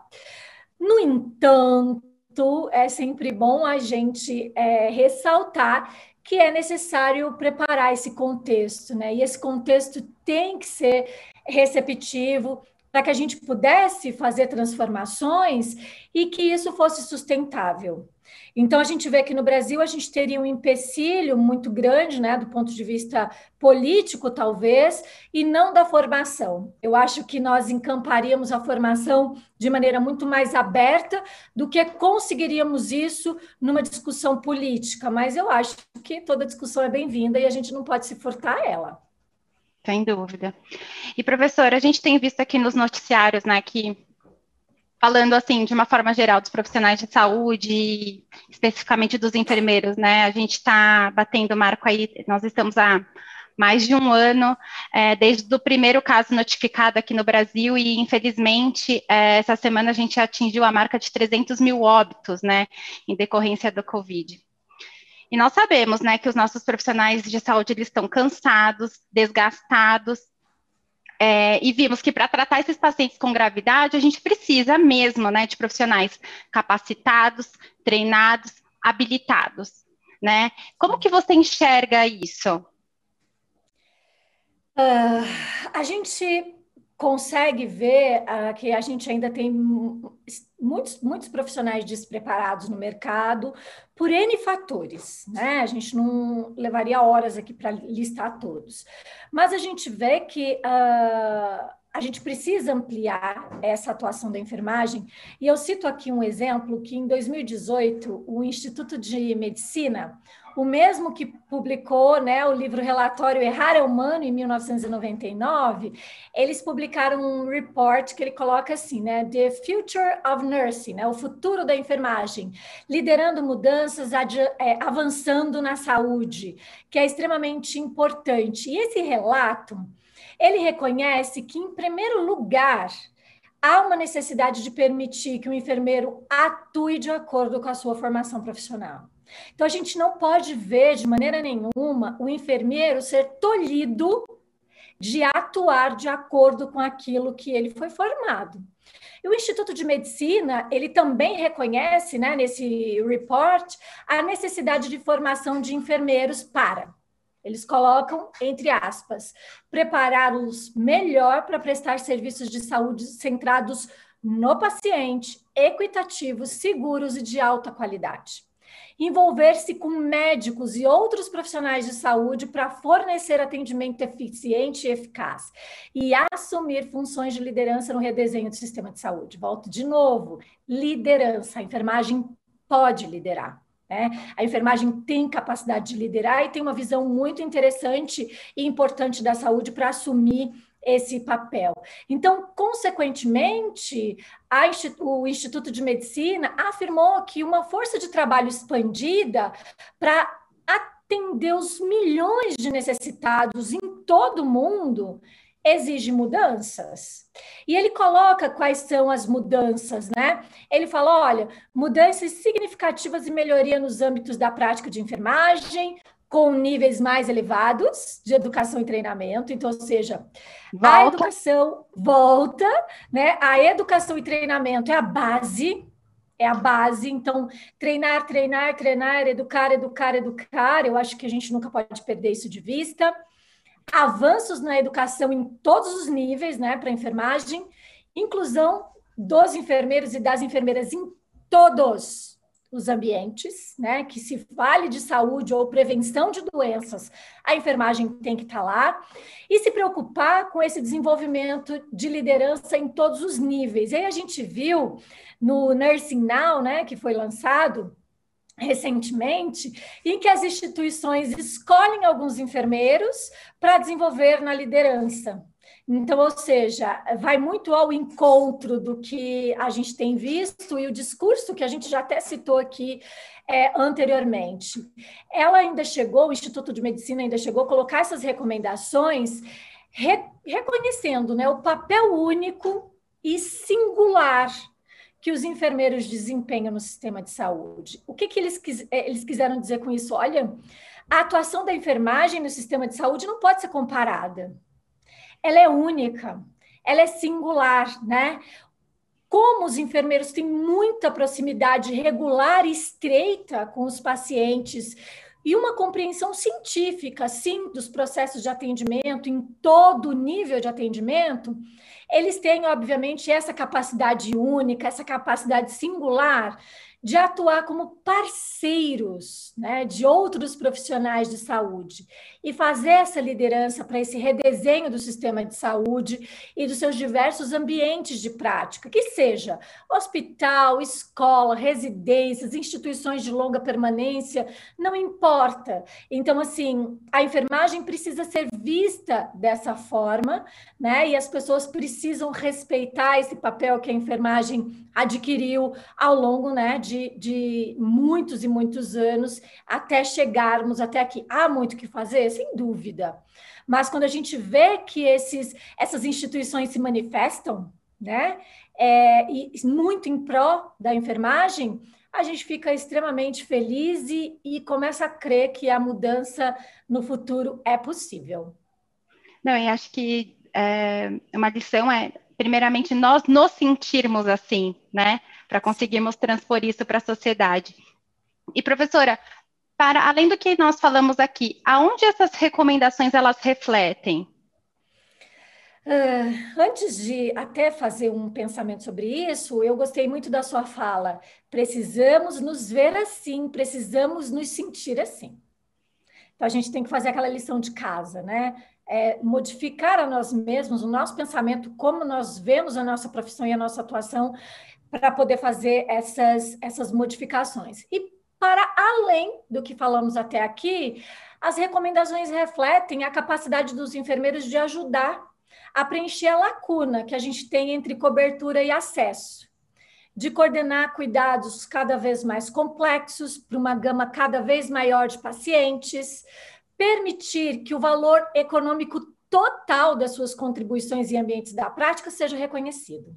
No entanto, é sempre bom a gente é, ressaltar que é necessário preparar esse contexto, né? E esse contexto tem que ser receptivo, para que a gente pudesse fazer transformações e que isso fosse sustentável. Então, a gente vê que no Brasil a gente teria um empecilho muito grande, né, do ponto de vista político, talvez, e não da formação. Eu acho que nós encamparíamos a formação de maneira muito mais aberta do que conseguiríamos isso numa discussão política, mas eu acho que toda discussão é bem-vinda e a gente não pode se furtar ela. Sem dúvida. E, professora, a gente tem visto aqui nos noticiários, né, que falando assim, de uma forma geral, dos profissionais de saúde, especificamente dos enfermeiros, né, a gente está batendo marco aí, nós estamos há mais de um ano, é, desde o primeiro caso notificado aqui no Brasil, e infelizmente, é, essa semana a gente atingiu a marca de 300 mil óbitos, né, em decorrência do Covid. E nós sabemos, né, que os nossos profissionais de saúde eles estão cansados, desgastados, é, e vimos que para tratar esses pacientes com gravidade, a gente precisa mesmo, né, de profissionais capacitados, treinados, habilitados, né? Como que você enxerga isso? Uh, a gente consegue ver uh, que a gente ainda tem muitos, muitos profissionais despreparados no mercado por N fatores, né? A gente não levaria horas aqui para listar todos, mas a gente vê que uh, a gente precisa ampliar essa atuação da enfermagem, e eu cito aqui um exemplo que em 2018 o Instituto de Medicina o mesmo que publicou né, o livro relatório Errar é Humano, em 1999, eles publicaram um report que ele coloca assim, né, The Future of Nursing, né, o futuro da enfermagem, liderando mudanças, é, avançando na saúde, que é extremamente importante. E esse relato, ele reconhece que, em primeiro lugar, há uma necessidade de permitir que o enfermeiro atue de acordo com a sua formação profissional. Então, a gente não pode ver de maneira nenhuma o enfermeiro ser tolhido de atuar de acordo com aquilo que ele foi formado. E o Instituto de Medicina, ele também reconhece, né, nesse report, a necessidade de formação de enfermeiros para eles colocam, entre aspas, prepará-los melhor para prestar serviços de saúde centrados no paciente, equitativos, seguros e de alta qualidade envolver-se com médicos e outros profissionais de saúde para fornecer atendimento eficiente e eficaz e assumir funções de liderança no redesenho do sistema de saúde. Volto de novo: liderança. A enfermagem pode liderar. Né? A enfermagem tem capacidade de liderar e tem uma visão muito interessante e importante da saúde para assumir esse papel. Então, consequentemente, o Instituto de Medicina afirmou que uma força de trabalho expandida para atender os milhões de necessitados em todo o mundo exige mudanças. E ele coloca quais são as mudanças, né? Ele fala: olha, mudanças significativas e melhoria nos âmbitos da prática de enfermagem, com níveis mais elevados de educação e treinamento, então, ou seja, volta. a educação volta, né? A educação e treinamento é a base, é a base, então, treinar, treinar, treinar, educar, educar, educar, eu acho que a gente nunca pode perder isso de vista. Avanços na educação em todos os níveis, né, para enfermagem, inclusão dos enfermeiros e das enfermeiras em todos os ambientes, né? Que se fale de saúde ou prevenção de doenças, a enfermagem tem que estar tá lá e se preocupar com esse desenvolvimento de liderança em todos os níveis. E aí a gente viu no Nursing Now, né, que foi lançado recentemente, em que as instituições escolhem alguns enfermeiros para desenvolver na liderança. Então, ou seja, vai muito ao encontro do que a gente tem visto e o discurso que a gente já até citou aqui é, anteriormente. Ela ainda chegou, o Instituto de Medicina ainda chegou a colocar essas recomendações re, reconhecendo né, o papel único e singular que os enfermeiros desempenham no sistema de saúde. O que, que eles, eh, eles quiseram dizer com isso? Olha, a atuação da enfermagem no sistema de saúde não pode ser comparada. Ela é única, ela é singular, né? Como os enfermeiros têm muita proximidade regular e estreita com os pacientes, e uma compreensão científica, sim, dos processos de atendimento, em todo nível de atendimento, eles têm, obviamente, essa capacidade única, essa capacidade singular de atuar como parceiros né, de outros profissionais de saúde e fazer essa liderança para esse redesenho do sistema de saúde e dos seus diversos ambientes de prática, que seja hospital, escola, residências, instituições de longa permanência, não importa. Então, assim, a enfermagem precisa ser vista dessa forma, né? E as pessoas precisam respeitar esse papel que a enfermagem adquiriu ao longo né, de, de muitos e muitos anos até chegarmos até aqui. Há muito que fazer, sem dúvida. Mas quando a gente vê que esses, essas instituições se manifestam, né, é, e muito em pró da enfermagem, a gente fica extremamente feliz e, e começa a crer que a mudança no futuro é possível. Não, e acho que é, uma lição é primeiramente, nós nos sentirmos assim, né? Para conseguirmos transpor isso para a sociedade. E, professora, para além do que nós falamos aqui, aonde essas recomendações elas refletem? Uh, antes de até fazer um pensamento sobre isso, eu gostei muito da sua fala. Precisamos nos ver assim, precisamos nos sentir assim. Então a gente tem que fazer aquela lição de casa, né? é, modificar a nós mesmos, o nosso pensamento, como nós vemos a nossa profissão e a nossa atuação, para poder fazer essas, essas modificações. E para além do que falamos até aqui, as recomendações refletem a capacidade dos enfermeiros de ajudar a preencher a lacuna que a gente tem entre cobertura e acesso, de coordenar cuidados cada vez mais complexos para uma gama cada vez maior de pacientes, permitir que o valor econômico total das suas contribuições em ambientes da prática seja reconhecido.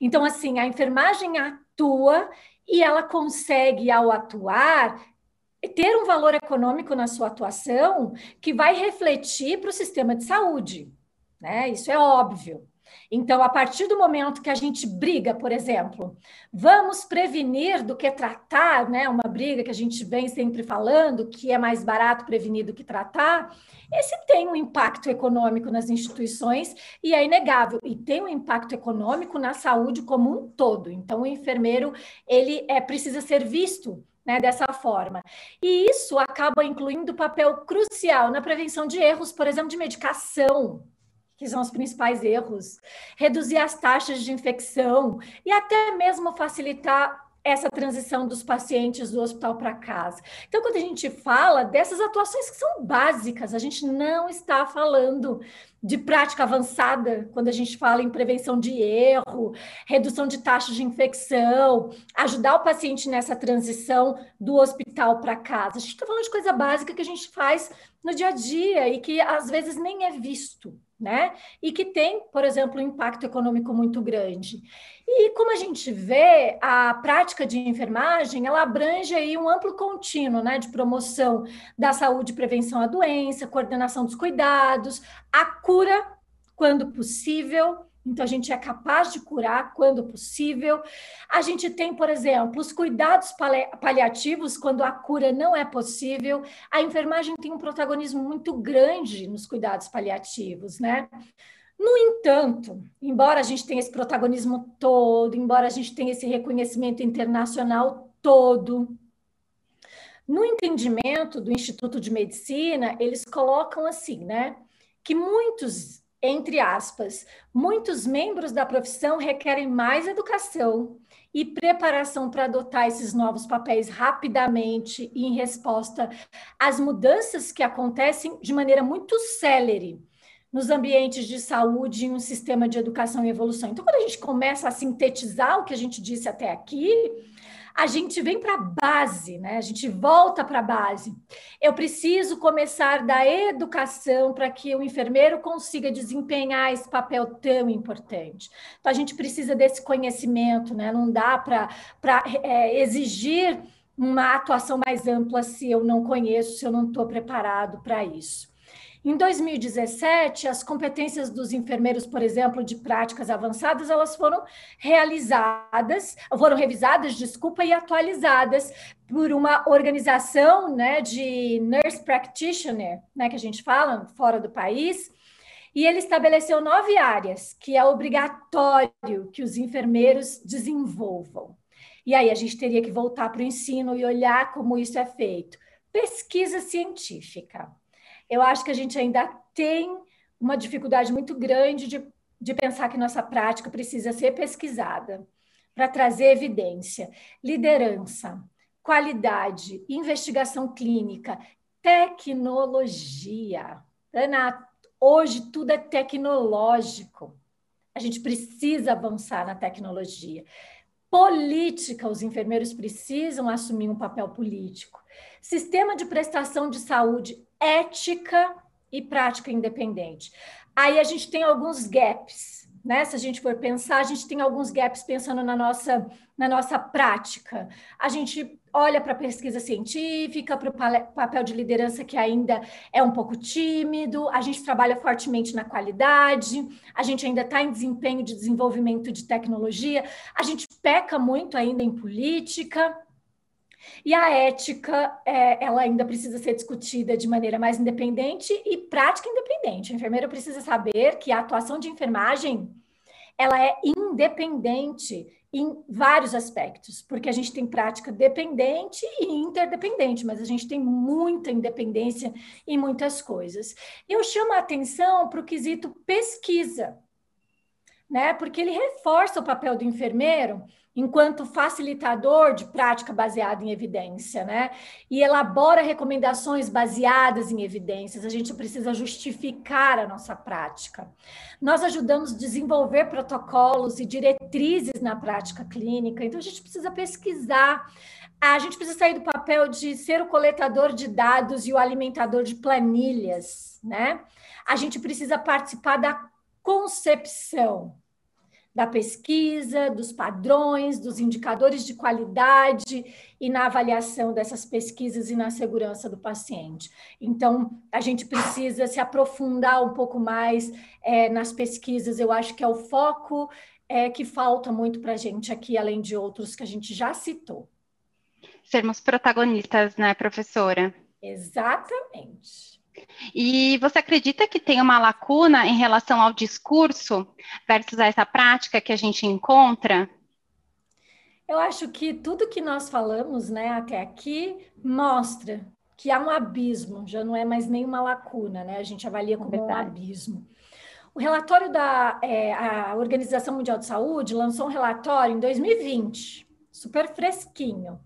Então, assim, a enfermagem atua e ela consegue, ao atuar, ter um valor econômico na sua atuação que vai refletir para o sistema de saúde. Né? Isso é óbvio. Então, a partir do momento que a gente briga, por exemplo, vamos prevenir do que tratar, né? Uma briga que a gente vem sempre falando, que é mais barato prevenir do que tratar, esse tem um impacto econômico nas instituições e é inegável, e tem um impacto econômico na saúde como um todo. Então, o enfermeiro, ele é, precisa ser visto né, dessa forma. E isso acaba incluindo papel crucial na prevenção de erros, por exemplo, de medicação, que são os principais erros, reduzir as taxas de infecção e até mesmo facilitar essa transição dos pacientes do hospital para casa. Então, quando a gente fala dessas atuações que são básicas, a gente não está falando de prática avançada, quando a gente fala em prevenção de erro, redução de taxas de infecção, ajudar o paciente nessa transição do hospital para casa. A gente está falando de coisa básica que a gente faz no dia a dia e que às vezes nem é visto né? E que tem, por exemplo, um impacto econômico muito grande. E como a gente vê, a prática de enfermagem, ela abrange aí um amplo contínuo, né, de promoção da saúde prevenção à doença, coordenação dos cuidados, a cura quando possível, então, a gente é capaz de curar quando possível. A gente tem, por exemplo, os cuidados paliativos quando a cura não é possível. A enfermagem tem um protagonismo muito grande nos cuidados paliativos, né? No entanto, embora a gente tenha esse protagonismo todo, embora a gente tenha esse reconhecimento internacional todo, no entendimento do Instituto de Medicina, eles colocam assim, né? Que muitos entre aspas, muitos membros da profissão requerem mais educação e preparação para adotar esses novos papéis rapidamente e em resposta às mudanças que acontecem de maneira muito célere nos ambientes de saúde e um sistema de educação e evolução. Então, quando a gente começa a sintetizar o que a gente disse até aqui, a gente vem para a base, né? A gente volta para a base. Eu preciso começar da educação para que o enfermeiro consiga desempenhar esse papel tão importante. Então, a gente precisa desse conhecimento, né? Não dá para é, exigir uma atuação mais ampla se eu não conheço, se eu não estou preparado para isso. Em 2017, as competências dos enfermeiros, por exemplo, de práticas avançadas, elas foram realizadas, foram revisadas, desculpa, e atualizadas por uma organização né, de nurse practitioner, né, que a gente fala fora do país, e ele estabeleceu nove áreas que é obrigatório que os enfermeiros desenvolvam. E aí a gente teria que voltar para o ensino e olhar como isso é feito. Pesquisa científica. Eu acho que a gente ainda tem uma dificuldade muito grande de, de pensar que nossa prática precisa ser pesquisada para trazer evidência, liderança, qualidade, investigação clínica, tecnologia. Ana, hoje tudo é tecnológico. A gente precisa avançar na tecnologia política, os enfermeiros precisam assumir um papel político. Sistema de prestação de saúde, ética e prática independente. Aí a gente tem alguns gaps, né? Se a gente for pensar, a gente tem alguns gaps pensando na nossa, na nossa prática. A gente olha para a pesquisa científica, para o papel de liderança que ainda é um pouco tímido, a gente trabalha fortemente na qualidade, a gente ainda está em desempenho de desenvolvimento de tecnologia, a gente peca muito ainda em política. E a ética, é, ela ainda precisa ser discutida de maneira mais independente e prática independente. O enfermeiro precisa saber que a atuação de enfermagem ela é independente em vários aspectos, porque a gente tem prática dependente e interdependente, mas a gente tem muita independência em muitas coisas. Eu chamo a atenção para o quesito pesquisa, né? Porque ele reforça o papel do enfermeiro enquanto facilitador de prática baseada em evidência, né? E elabora recomendações baseadas em evidências. A gente precisa justificar a nossa prática. Nós ajudamos a desenvolver protocolos e diretrizes na prática clínica, então a gente precisa pesquisar. A gente precisa sair do papel de ser o coletador de dados e o alimentador de planilhas, né? A gente precisa participar da concepção da pesquisa, dos padrões, dos indicadores de qualidade e na avaliação dessas pesquisas e na segurança do paciente. Então, a gente precisa se aprofundar um pouco mais é, nas pesquisas, eu acho que é o foco é, que falta muito para a gente aqui, além de outros que a gente já citou. Sermos protagonistas, né, professora? Exatamente. E você acredita que tem uma lacuna em relação ao discurso versus essa prática que a gente encontra? Eu acho que tudo que nós falamos né, até aqui mostra que há um abismo, já não é mais nenhuma lacuna, né? A gente avalia como Verdade. um abismo. O relatório da é, a Organização Mundial de Saúde lançou um relatório em 2020, super fresquinho,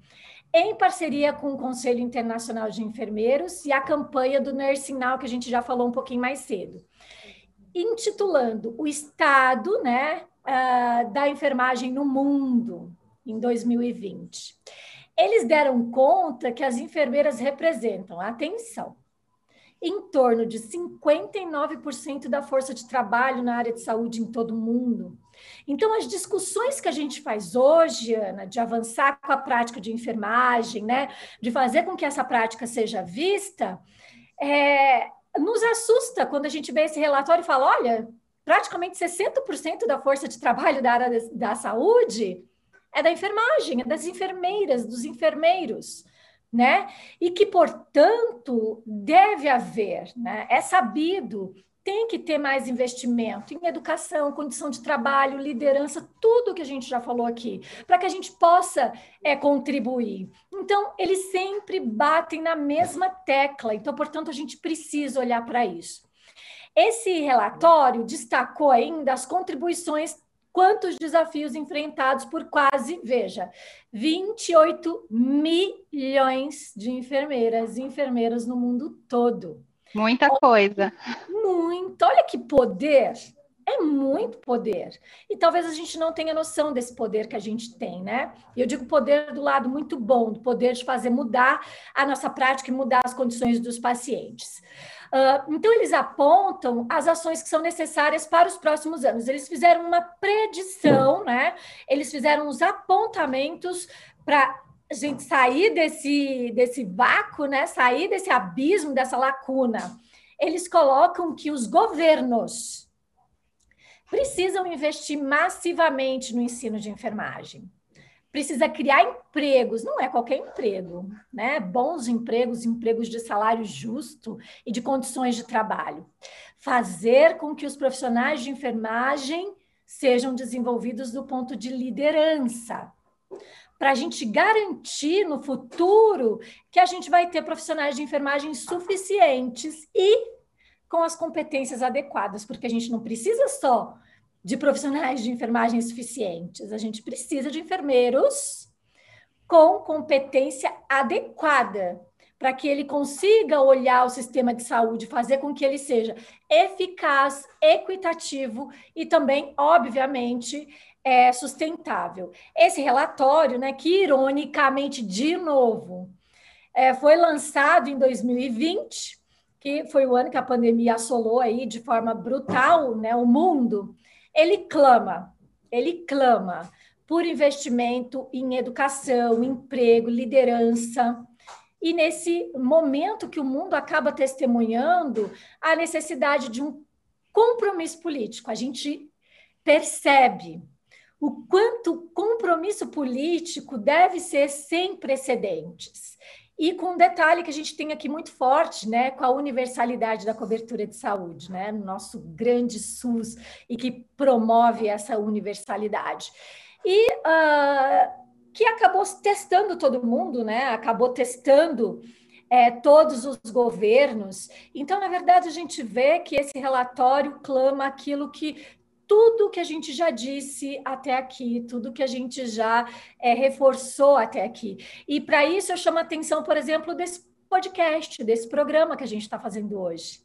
em parceria com o Conselho Internacional de Enfermeiros e a campanha do Nursing Now, que a gente já falou um pouquinho mais cedo, intitulando O Estado né, uh, da Enfermagem no Mundo em 2020. Eles deram conta que as enfermeiras representam, atenção, em torno de 59% da força de trabalho na área de saúde em todo o mundo. Então, as discussões que a gente faz hoje, Ana, de avançar com a prática de enfermagem, né, de fazer com que essa prática seja vista, é, nos assusta quando a gente vê esse relatório e fala: olha, praticamente 60% da força de trabalho da área da saúde é da enfermagem, é das enfermeiras, dos enfermeiros né? E que, portanto, deve haver, né? É sabido, tem que ter mais investimento em educação, condição de trabalho, liderança, tudo que a gente já falou aqui, para que a gente possa é, contribuir. Então, eles sempre batem na mesma tecla, então, portanto, a gente precisa olhar para isso. Esse relatório destacou ainda as contribuições quantos desafios enfrentados por quase, veja, 28 milhões de enfermeiras e enfermeiros no mundo todo. Muita coisa. Muito. Olha que poder. é muito poder. E talvez a gente não tenha noção desse poder que a gente tem, né? E eu digo poder do lado muito bom, do poder de fazer mudar a nossa prática e mudar as condições dos pacientes. Uh, então, eles apontam as ações que são necessárias para os próximos anos. Eles fizeram uma predição, né? Eles fizeram os apontamentos para a gente sair desse, desse vácuo, né? Sair desse abismo, dessa lacuna. Eles colocam que os governos precisam investir massivamente no ensino de enfermagem. Precisa criar empregos, não é qualquer emprego, né? Bons empregos, empregos de salário justo e de condições de trabalho. Fazer com que os profissionais de enfermagem sejam desenvolvidos do ponto de liderança, para a gente garantir no futuro que a gente vai ter profissionais de enfermagem suficientes e com as competências adequadas, porque a gente não precisa só de profissionais de enfermagem suficientes, a gente precisa de enfermeiros com competência adequada para que ele consiga olhar o sistema de saúde, fazer com que ele seja eficaz, equitativo e também, obviamente, é, sustentável. Esse relatório, né, que ironicamente, de novo, é, foi lançado em 2020, que foi o ano que a pandemia assolou aí de forma brutal né, o mundo, ele clama, ele clama por investimento em educação, emprego, liderança. E nesse momento que o mundo acaba testemunhando a necessidade de um compromisso político, a gente percebe o quanto compromisso político deve ser sem precedentes. E com um detalhe que a gente tem aqui muito forte, né, com a universalidade da cobertura de saúde, né, no nosso grande SUS, e que promove essa universalidade. E uh, que acabou testando todo mundo, né, acabou testando é, todos os governos. Então, na verdade, a gente vê que esse relatório clama aquilo que tudo que a gente já disse até aqui, tudo que a gente já é, reforçou até aqui. E para isso eu chamo a atenção, por exemplo, desse podcast, desse programa que a gente está fazendo hoje.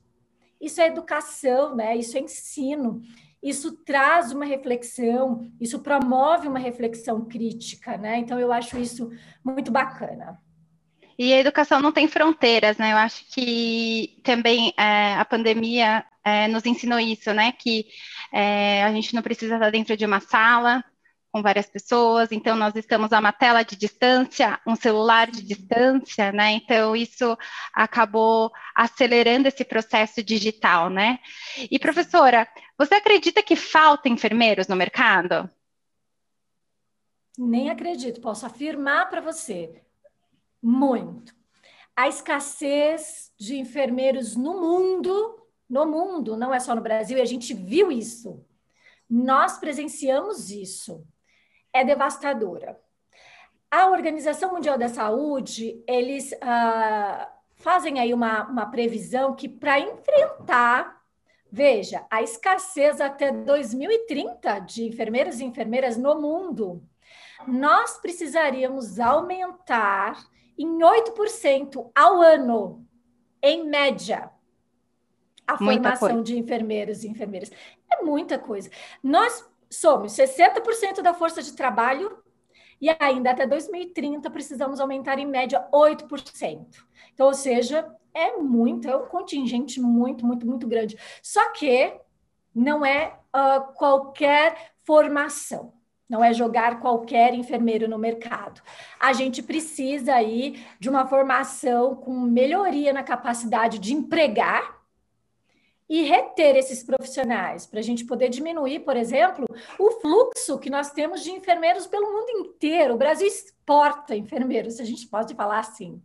Isso é educação, né? Isso é ensino. Isso traz uma reflexão, isso promove uma reflexão crítica, né? Então eu acho isso muito bacana. E a educação não tem fronteiras, né? Eu acho que também é, a pandemia é, nos ensinou isso, né? Que é, a gente não precisa estar dentro de uma sala com várias pessoas, então nós estamos a uma tela de distância, um celular de distância, né? Então isso acabou acelerando esse processo digital, né? E professora, você acredita que falta enfermeiros no mercado? Nem acredito, posso afirmar para você, muito. A escassez de enfermeiros no mundo no mundo, não é só no Brasil, e a gente viu isso. Nós presenciamos isso. É devastadora. A Organização Mundial da Saúde, eles uh, fazem aí uma, uma previsão que para enfrentar, veja, a escassez até 2030 de enfermeiros e enfermeiras no mundo, nós precisaríamos aumentar em 8% ao ano, em média, a muita formação coisa. de enfermeiros e enfermeiras. É muita coisa. Nós somos 60% da força de trabalho e ainda até 2030 precisamos aumentar em média 8%. Então, ou seja, é muito, é um contingente muito, muito, muito grande. Só que não é uh, qualquer formação. Não é jogar qualquer enfermeiro no mercado. A gente precisa aí de uma formação com melhoria na capacidade de empregar e reter esses profissionais, para a gente poder diminuir, por exemplo, o fluxo que nós temos de enfermeiros pelo mundo inteiro. O Brasil exporta enfermeiros, se a gente pode falar assim.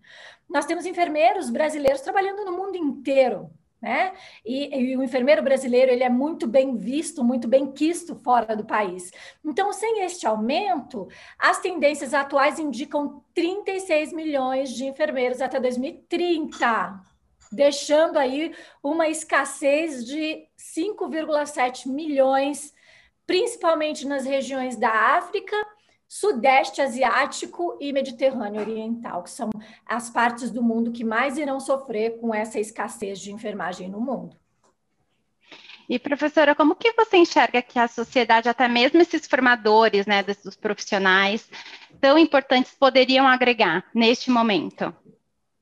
Nós temos enfermeiros brasileiros trabalhando no mundo inteiro. Né? E, e, o enfermeiro brasileiro ele é muito bem visto, muito bem quisto fora do país. Então, sem este aumento, as tendências atuais indicam 36 milhões de enfermeiros até 2030 deixando aí uma escassez de 5,7 milhões, principalmente nas regiões da África, Sudeste Asiático e Mediterrâneo Oriental, que são as partes do mundo que mais irão sofrer com essa escassez de enfermagem no mundo. E professora, como que você enxerga que a sociedade, até mesmo esses formadores, né, desses profissionais tão importantes, poderiam agregar neste momento?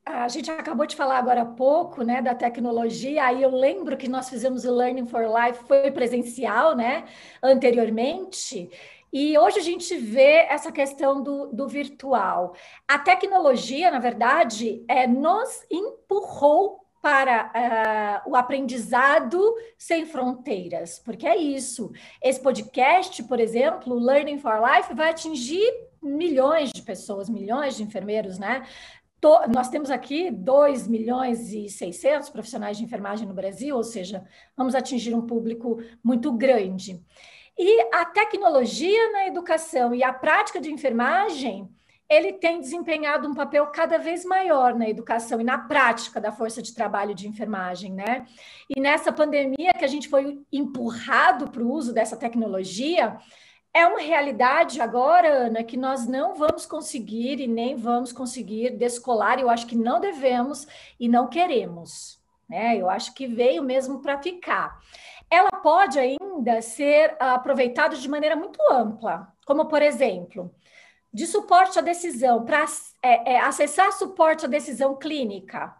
A gente acabou de falar agora há pouco, né, da tecnologia. Aí eu lembro que nós fizemos o Learning for Life foi presencial, né, anteriormente. E hoje a gente vê essa questão do, do virtual. A tecnologia, na verdade, é, nos empurrou para uh, o aprendizado sem fronteiras, porque é isso. Esse podcast, por exemplo, Learning for Life, vai atingir milhões de pessoas, milhões de enfermeiros, né? To, nós temos aqui 2 milhões e 600 profissionais de enfermagem no Brasil, ou seja, vamos atingir um público muito grande. E a tecnologia na educação e a prática de enfermagem, ele tem desempenhado um papel cada vez maior na educação e na prática da força de trabalho de enfermagem, né? E nessa pandemia que a gente foi empurrado para o uso dessa tecnologia, é uma realidade agora, Ana, que nós não vamos conseguir e nem vamos conseguir descolar, eu acho que não devemos e não queremos, né? Eu acho que veio mesmo para ficar. Ela pode ainda ser aproveitada de maneira muito ampla, como por exemplo, de suporte à decisão, para é, é, acessar suporte à decisão clínica,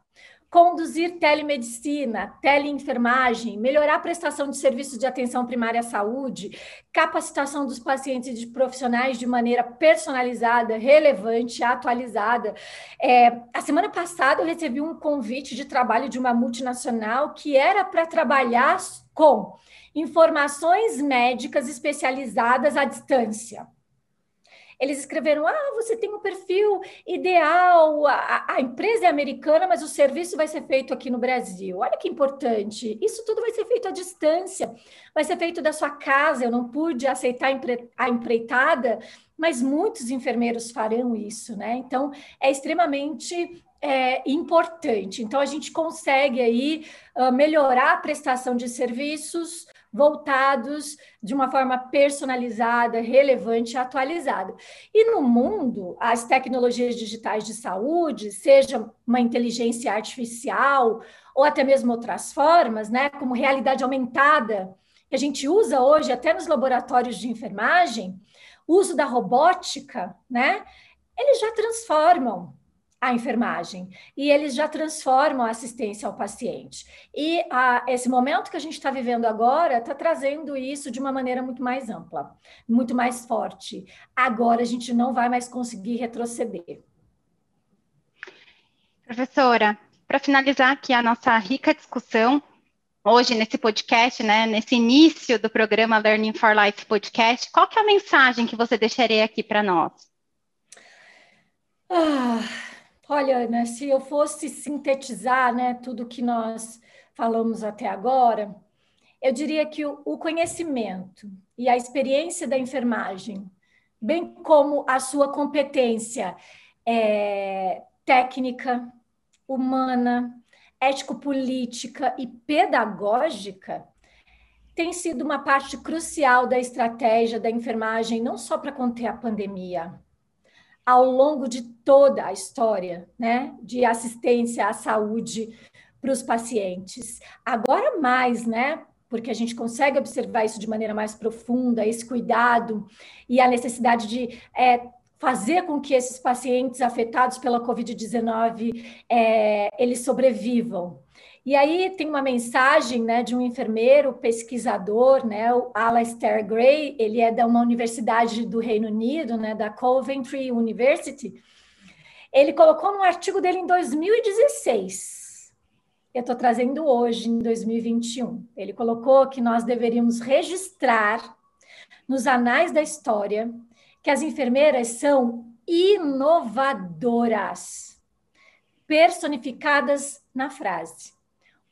conduzir telemedicina, teleenfermagem, melhorar a prestação de serviços de atenção primária à saúde, capacitação dos pacientes e de profissionais de maneira personalizada, relevante, atualizada. É, a semana passada eu recebi um convite de trabalho de uma multinacional que era para trabalhar com informações médicas especializadas à distância. Eles escreveram: ah, você tem um perfil ideal, a, a, empresa é americana, mas o serviço vai ser feito aqui no Brasil. Olha que importante. Isso tudo vai ser feito à distância, vai ser feito da sua casa. Eu não pude aceitar a empreitada, mas muitos enfermeiros farão isso, né? Então, é extremamente é, importante. Então, a gente consegue aí uh, melhorar a prestação de serviços, voltados de uma forma personalizada, relevante e atualizada. E no mundo, as tecnologias digitais de saúde, seja uma inteligência artificial ou até mesmo outras formas, né, como realidade aumentada, que a gente usa hoje até nos laboratórios de enfermagem, uso da robótica, né, eles já transformam a enfermagem e eles já transformam a assistência ao paciente. E a, esse momento que a gente está vivendo agora está trazendo isso de uma maneira muito mais ampla, muito mais forte. Agora a gente não vai mais conseguir retroceder. Professora, para finalizar aqui a nossa rica discussão, hoje nesse podcast, né, nesse início do programa Learning for Life podcast, qual que é a mensagem que você deixaria aqui para nós? Ah, Olha, Ana, se eu fosse sintetizar né, tudo que nós falamos até agora, eu diria que o, conhecimento e a experiência da enfermagem, bem como a sua competência é, técnica, humana, ético-política e pedagógica, tem sido uma parte crucial da estratégia da enfermagem, não só para conter a pandemia, ao longo de toda a história né, de assistência à saúde para os pacientes. Agora mais, né? Porque a gente consegue observar isso de maneira mais profunda, esse cuidado e a necessidade de é, fazer com que esses pacientes afetados pela Covid-19 é, eles sobrevivam. E aí tem uma mensagem né, de um enfermeiro pesquisador, né, o Alastair Gray, ele é da uma universidade do Reino Unido, né, da Coventry University. Ele colocou num artigo dele em 2016. Eu estou trazendo hoje, em 2021. Ele colocou que nós deveríamos registrar nos anais da história que as enfermeiras são inovadoras, personificadas na frase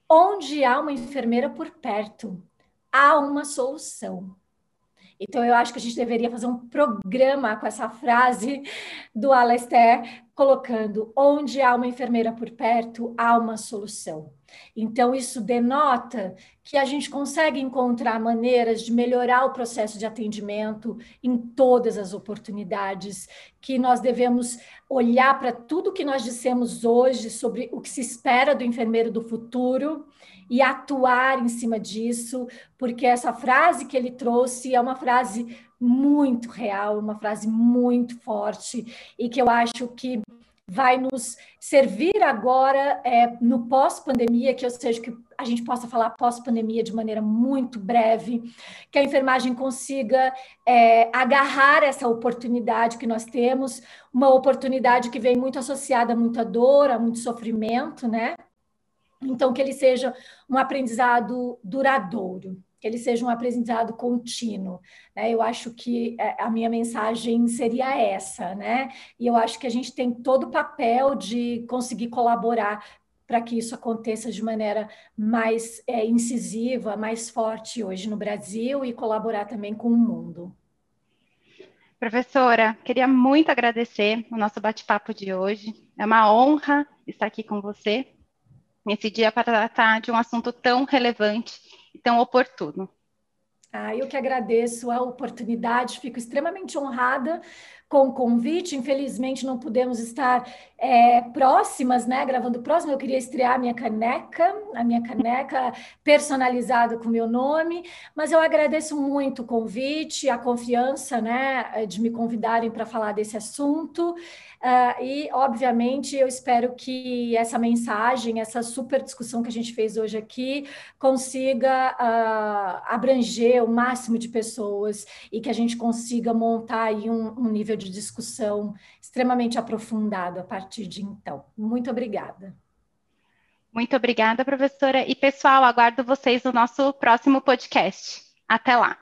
Onde há uma enfermeira por perto, há uma solução. Então, eu acho que a gente deveria fazer um programa com essa frase do Alastair, colocando: onde há uma enfermeira por perto, há uma solução. Então, isso denota que a gente consegue encontrar maneiras de melhorar o processo de atendimento em todas as oportunidades, que nós devemos olhar para tudo que nós dissemos hoje sobre o que se espera do enfermeiro do futuro e atuar em cima disso, porque essa frase que ele trouxe é uma frase muito real, uma frase muito forte e que eu acho que vai nos servir agora é, no pós-pandemia, que ou seja, que a gente possa falar pós-pandemia de maneira muito breve, que a enfermagem consiga é, agarrar essa oportunidade que nós temos, uma oportunidade que vem muito associada a muita dor, a muito sofrimento, né? Então, que ele seja um aprendizado duradouro ele seja um aprendizado contínuo. Né? Eu acho que é, a minha mensagem seria essa, né? E eu acho que a gente tem todo o papel de conseguir colaborar para que isso aconteça de maneira mais é, incisiva, mais forte hoje no Brasil e colaborar também com o mundo. Professora, queria muito agradecer o nosso bate-papo de hoje. É uma honra estar aqui com você nesse dia para tratar de um assunto tão relevante tão oportuno. Ah, eu que agradeço a oportunidade, fico extremamente honrada com o convite. Infelizmente, não pudemos estar é, próximas, né? Gravando próximo. Eu queria estrear a minha caneca, a minha caneca personalizada com meu nome, mas eu agradeço muito o convite, a confiança, né, de me convidarem para falar desse assunto. Uh, e, obviamente, eu espero que essa mensagem, essa super discussão que a gente fez hoje aqui, consiga uh, abranger o máximo de pessoas e que a gente consiga montar aí um, um nível de discussão extremamente aprofundado a partir de então. Muito obrigada. Muito obrigada, professora. E, pessoal, aguardo vocês no nosso próximo podcast. Até lá!